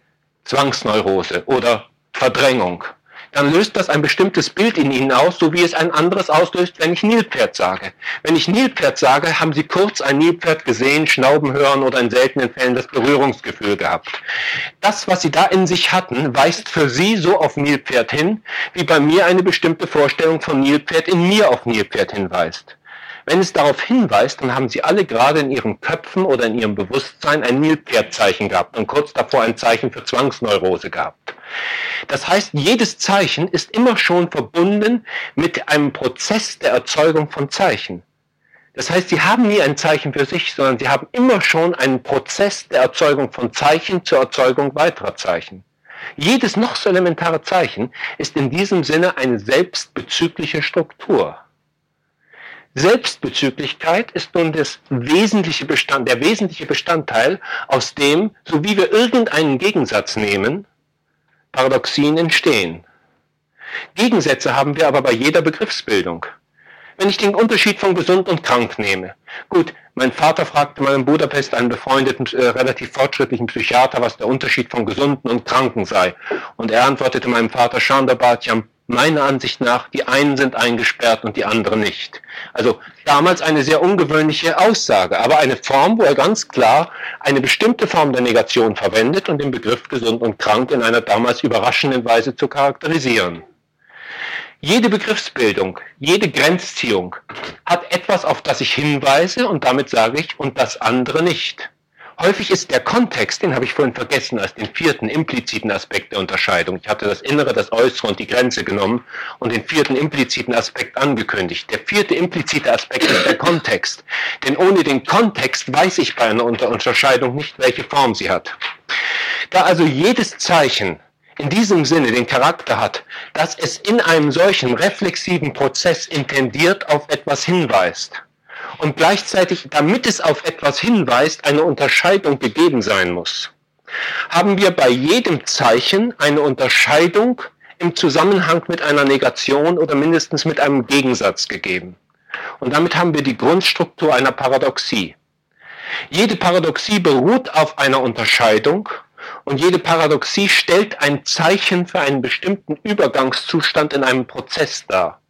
Zwangsneurose oder Verdrängung, dann löst das ein bestimmtes Bild in Ihnen aus, so wie es ein anderes auslöst, wenn ich Nilpferd sage. Wenn ich Nilpferd sage, haben Sie kurz ein Nilpferd gesehen, Schnauben hören oder in seltenen Fällen das Berührungsgefühl gehabt. Das, was Sie da in sich hatten, weist für Sie so auf Nilpferd hin, wie bei mir eine bestimmte Vorstellung von Nilpferd in mir auf Nilpferd hinweist. Wenn es darauf hinweist, dann haben Sie alle gerade in Ihren Köpfen oder in Ihrem Bewusstsein ein Nilpferdzeichen gehabt und kurz davor ein Zeichen für Zwangsneurose gehabt. Das heißt, jedes Zeichen ist immer schon verbunden mit einem Prozess der Erzeugung von Zeichen. Das heißt, sie haben nie ein Zeichen für sich, sondern sie haben immer schon einen Prozess der Erzeugung von Zeichen zur Erzeugung weiterer Zeichen. Jedes noch so elementare Zeichen ist in diesem Sinne eine selbstbezügliche Struktur. Selbstbezüglichkeit ist nun das wesentliche Bestand, der wesentliche Bestandteil, aus dem, so wie wir irgendeinen Gegensatz nehmen, Paradoxien entstehen. Gegensätze haben wir aber bei jeder Begriffsbildung. Wenn ich den Unterschied von gesund und krank nehme. Gut, mein Vater fragte mal in Budapest einen befreundeten, äh, relativ fortschrittlichen Psychiater, was der Unterschied von Gesunden und Kranken sei. Und er antwortete meinem Vater Chandabatjam, meiner Ansicht nach, die einen sind eingesperrt und die anderen nicht. Also damals eine sehr ungewöhnliche Aussage, aber eine Form, wo er ganz klar eine bestimmte Form der Negation verwendet und den Begriff gesund und krank in einer damals überraschenden Weise zu charakterisieren. Jede Begriffsbildung, jede Grenzziehung hat etwas, auf das ich hinweise und damit sage ich und das andere nicht. Häufig ist der Kontext, den habe ich vorhin vergessen, als den vierten impliziten Aspekt der Unterscheidung. Ich hatte das Innere, das Äußere und die Grenze genommen und den vierten impliziten Aspekt angekündigt. Der vierte implizite Aspekt ist der Kontext. Denn ohne den Kontext weiß ich bei einer Unterscheidung nicht, welche Form sie hat. Da also jedes Zeichen in diesem Sinne den Charakter hat, dass es in einem solchen reflexiven Prozess intendiert auf etwas hinweist und gleichzeitig, damit es auf etwas hinweist, eine Unterscheidung gegeben sein muss, haben wir bei jedem Zeichen eine Unterscheidung im Zusammenhang mit einer Negation oder mindestens mit einem Gegensatz gegeben. Und damit haben wir die Grundstruktur einer Paradoxie. Jede Paradoxie beruht auf einer Unterscheidung und jede Paradoxie stellt ein Zeichen für einen bestimmten Übergangszustand in einem Prozess dar.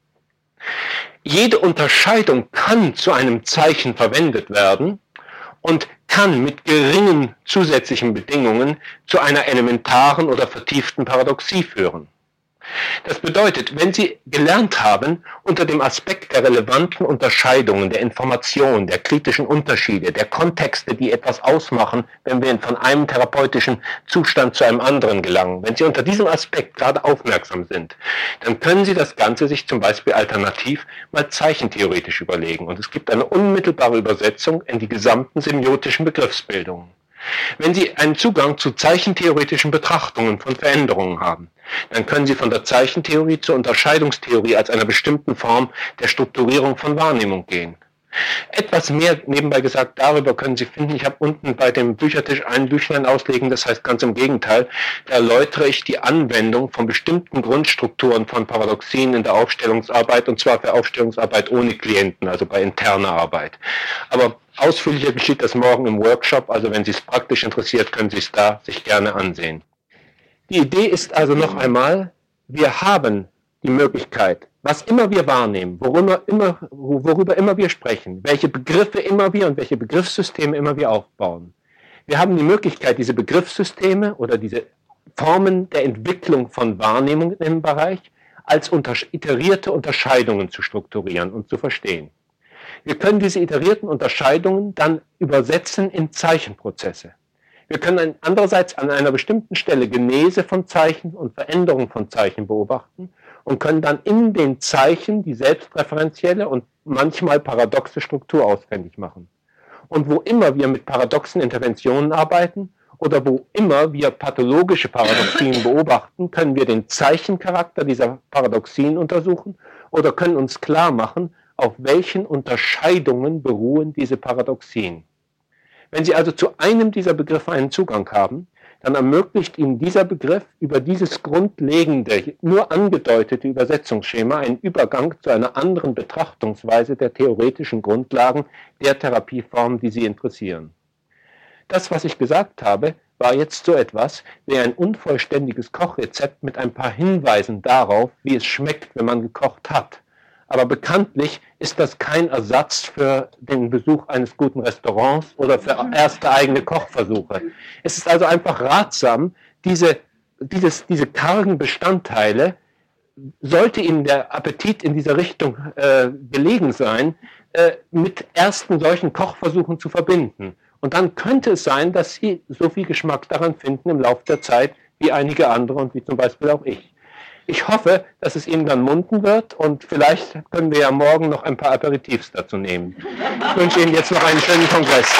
Jede Unterscheidung kann zu einem Zeichen verwendet werden und kann mit geringen zusätzlichen Bedingungen zu einer elementaren oder vertieften Paradoxie führen. Das bedeutet, wenn Sie gelernt haben, unter dem Aspekt der relevanten Unterscheidungen, der Information, der kritischen Unterschiede, der Kontexte, die etwas ausmachen, wenn wir von einem therapeutischen Zustand zu einem anderen gelangen, wenn Sie unter diesem Aspekt gerade aufmerksam sind, dann können Sie das Ganze sich zum Beispiel alternativ mal zeichentheoretisch überlegen. Und es gibt eine unmittelbare Übersetzung in die gesamten semiotischen Begriffsbildungen. Wenn Sie einen Zugang zu zeichentheoretischen Betrachtungen von Veränderungen haben, dann können Sie von der Zeichentheorie zur Unterscheidungstheorie als einer bestimmten Form der Strukturierung von Wahrnehmung gehen. Etwas mehr nebenbei gesagt darüber können Sie finden. Ich habe unten bei dem Büchertisch ein Büchlein auslegen, das heißt ganz im Gegenteil. Da erläutere ich die Anwendung von bestimmten Grundstrukturen von Paradoxien in der Aufstellungsarbeit und zwar für Aufstellungsarbeit ohne Klienten, also bei interner Arbeit. Aber ausführlicher geschieht das morgen im Workshop, also wenn Sie es praktisch interessiert, können Sie es da sich gerne ansehen. Die Idee ist also noch einmal, wir haben die Möglichkeit, was immer wir wahrnehmen, worüber immer, worüber immer wir sprechen, welche Begriffe immer wir und welche Begriffssysteme immer wir aufbauen. Wir haben die Möglichkeit, diese Begriffssysteme oder diese Formen der Entwicklung von Wahrnehmung im Bereich als unter iterierte Unterscheidungen zu strukturieren und zu verstehen. Wir können diese iterierten Unterscheidungen dann übersetzen in Zeichenprozesse. Wir können andererseits an einer bestimmten Stelle Genese von Zeichen und Veränderung von Zeichen beobachten und können dann in den Zeichen die selbstreferenzielle und manchmal paradoxe Struktur ausfindig machen. Und wo immer wir mit paradoxen Interventionen arbeiten oder wo immer wir pathologische Paradoxien beobachten, können wir den Zeichencharakter dieser Paradoxien untersuchen oder können uns klar machen, auf welchen Unterscheidungen beruhen diese Paradoxien. Wenn Sie also zu einem dieser Begriffe einen Zugang haben, dann ermöglicht Ihnen dieser Begriff über dieses grundlegende, nur angedeutete Übersetzungsschema einen Übergang zu einer anderen Betrachtungsweise der theoretischen Grundlagen der Therapieformen, die Sie interessieren. Das, was ich gesagt habe, war jetzt so etwas wie ein unvollständiges Kochrezept mit ein paar Hinweisen darauf, wie es schmeckt, wenn man gekocht hat. Aber bekanntlich ist das kein Ersatz für den Besuch eines guten Restaurants oder für mhm. erste eigene Kochversuche. Es ist also einfach ratsam, diese, dieses, diese kargen Bestandteile, sollte Ihnen der Appetit in dieser Richtung äh, gelegen sein, äh, mit ersten solchen Kochversuchen zu verbinden. Und dann könnte es sein, dass Sie so viel Geschmack daran finden im Laufe der Zeit wie einige andere und wie zum Beispiel auch ich. Ich hoffe, dass es Ihnen dann munden wird und vielleicht können wir ja morgen noch ein paar Aperitifs dazu nehmen. Ich wünsche Ihnen jetzt noch einen schönen Kongress.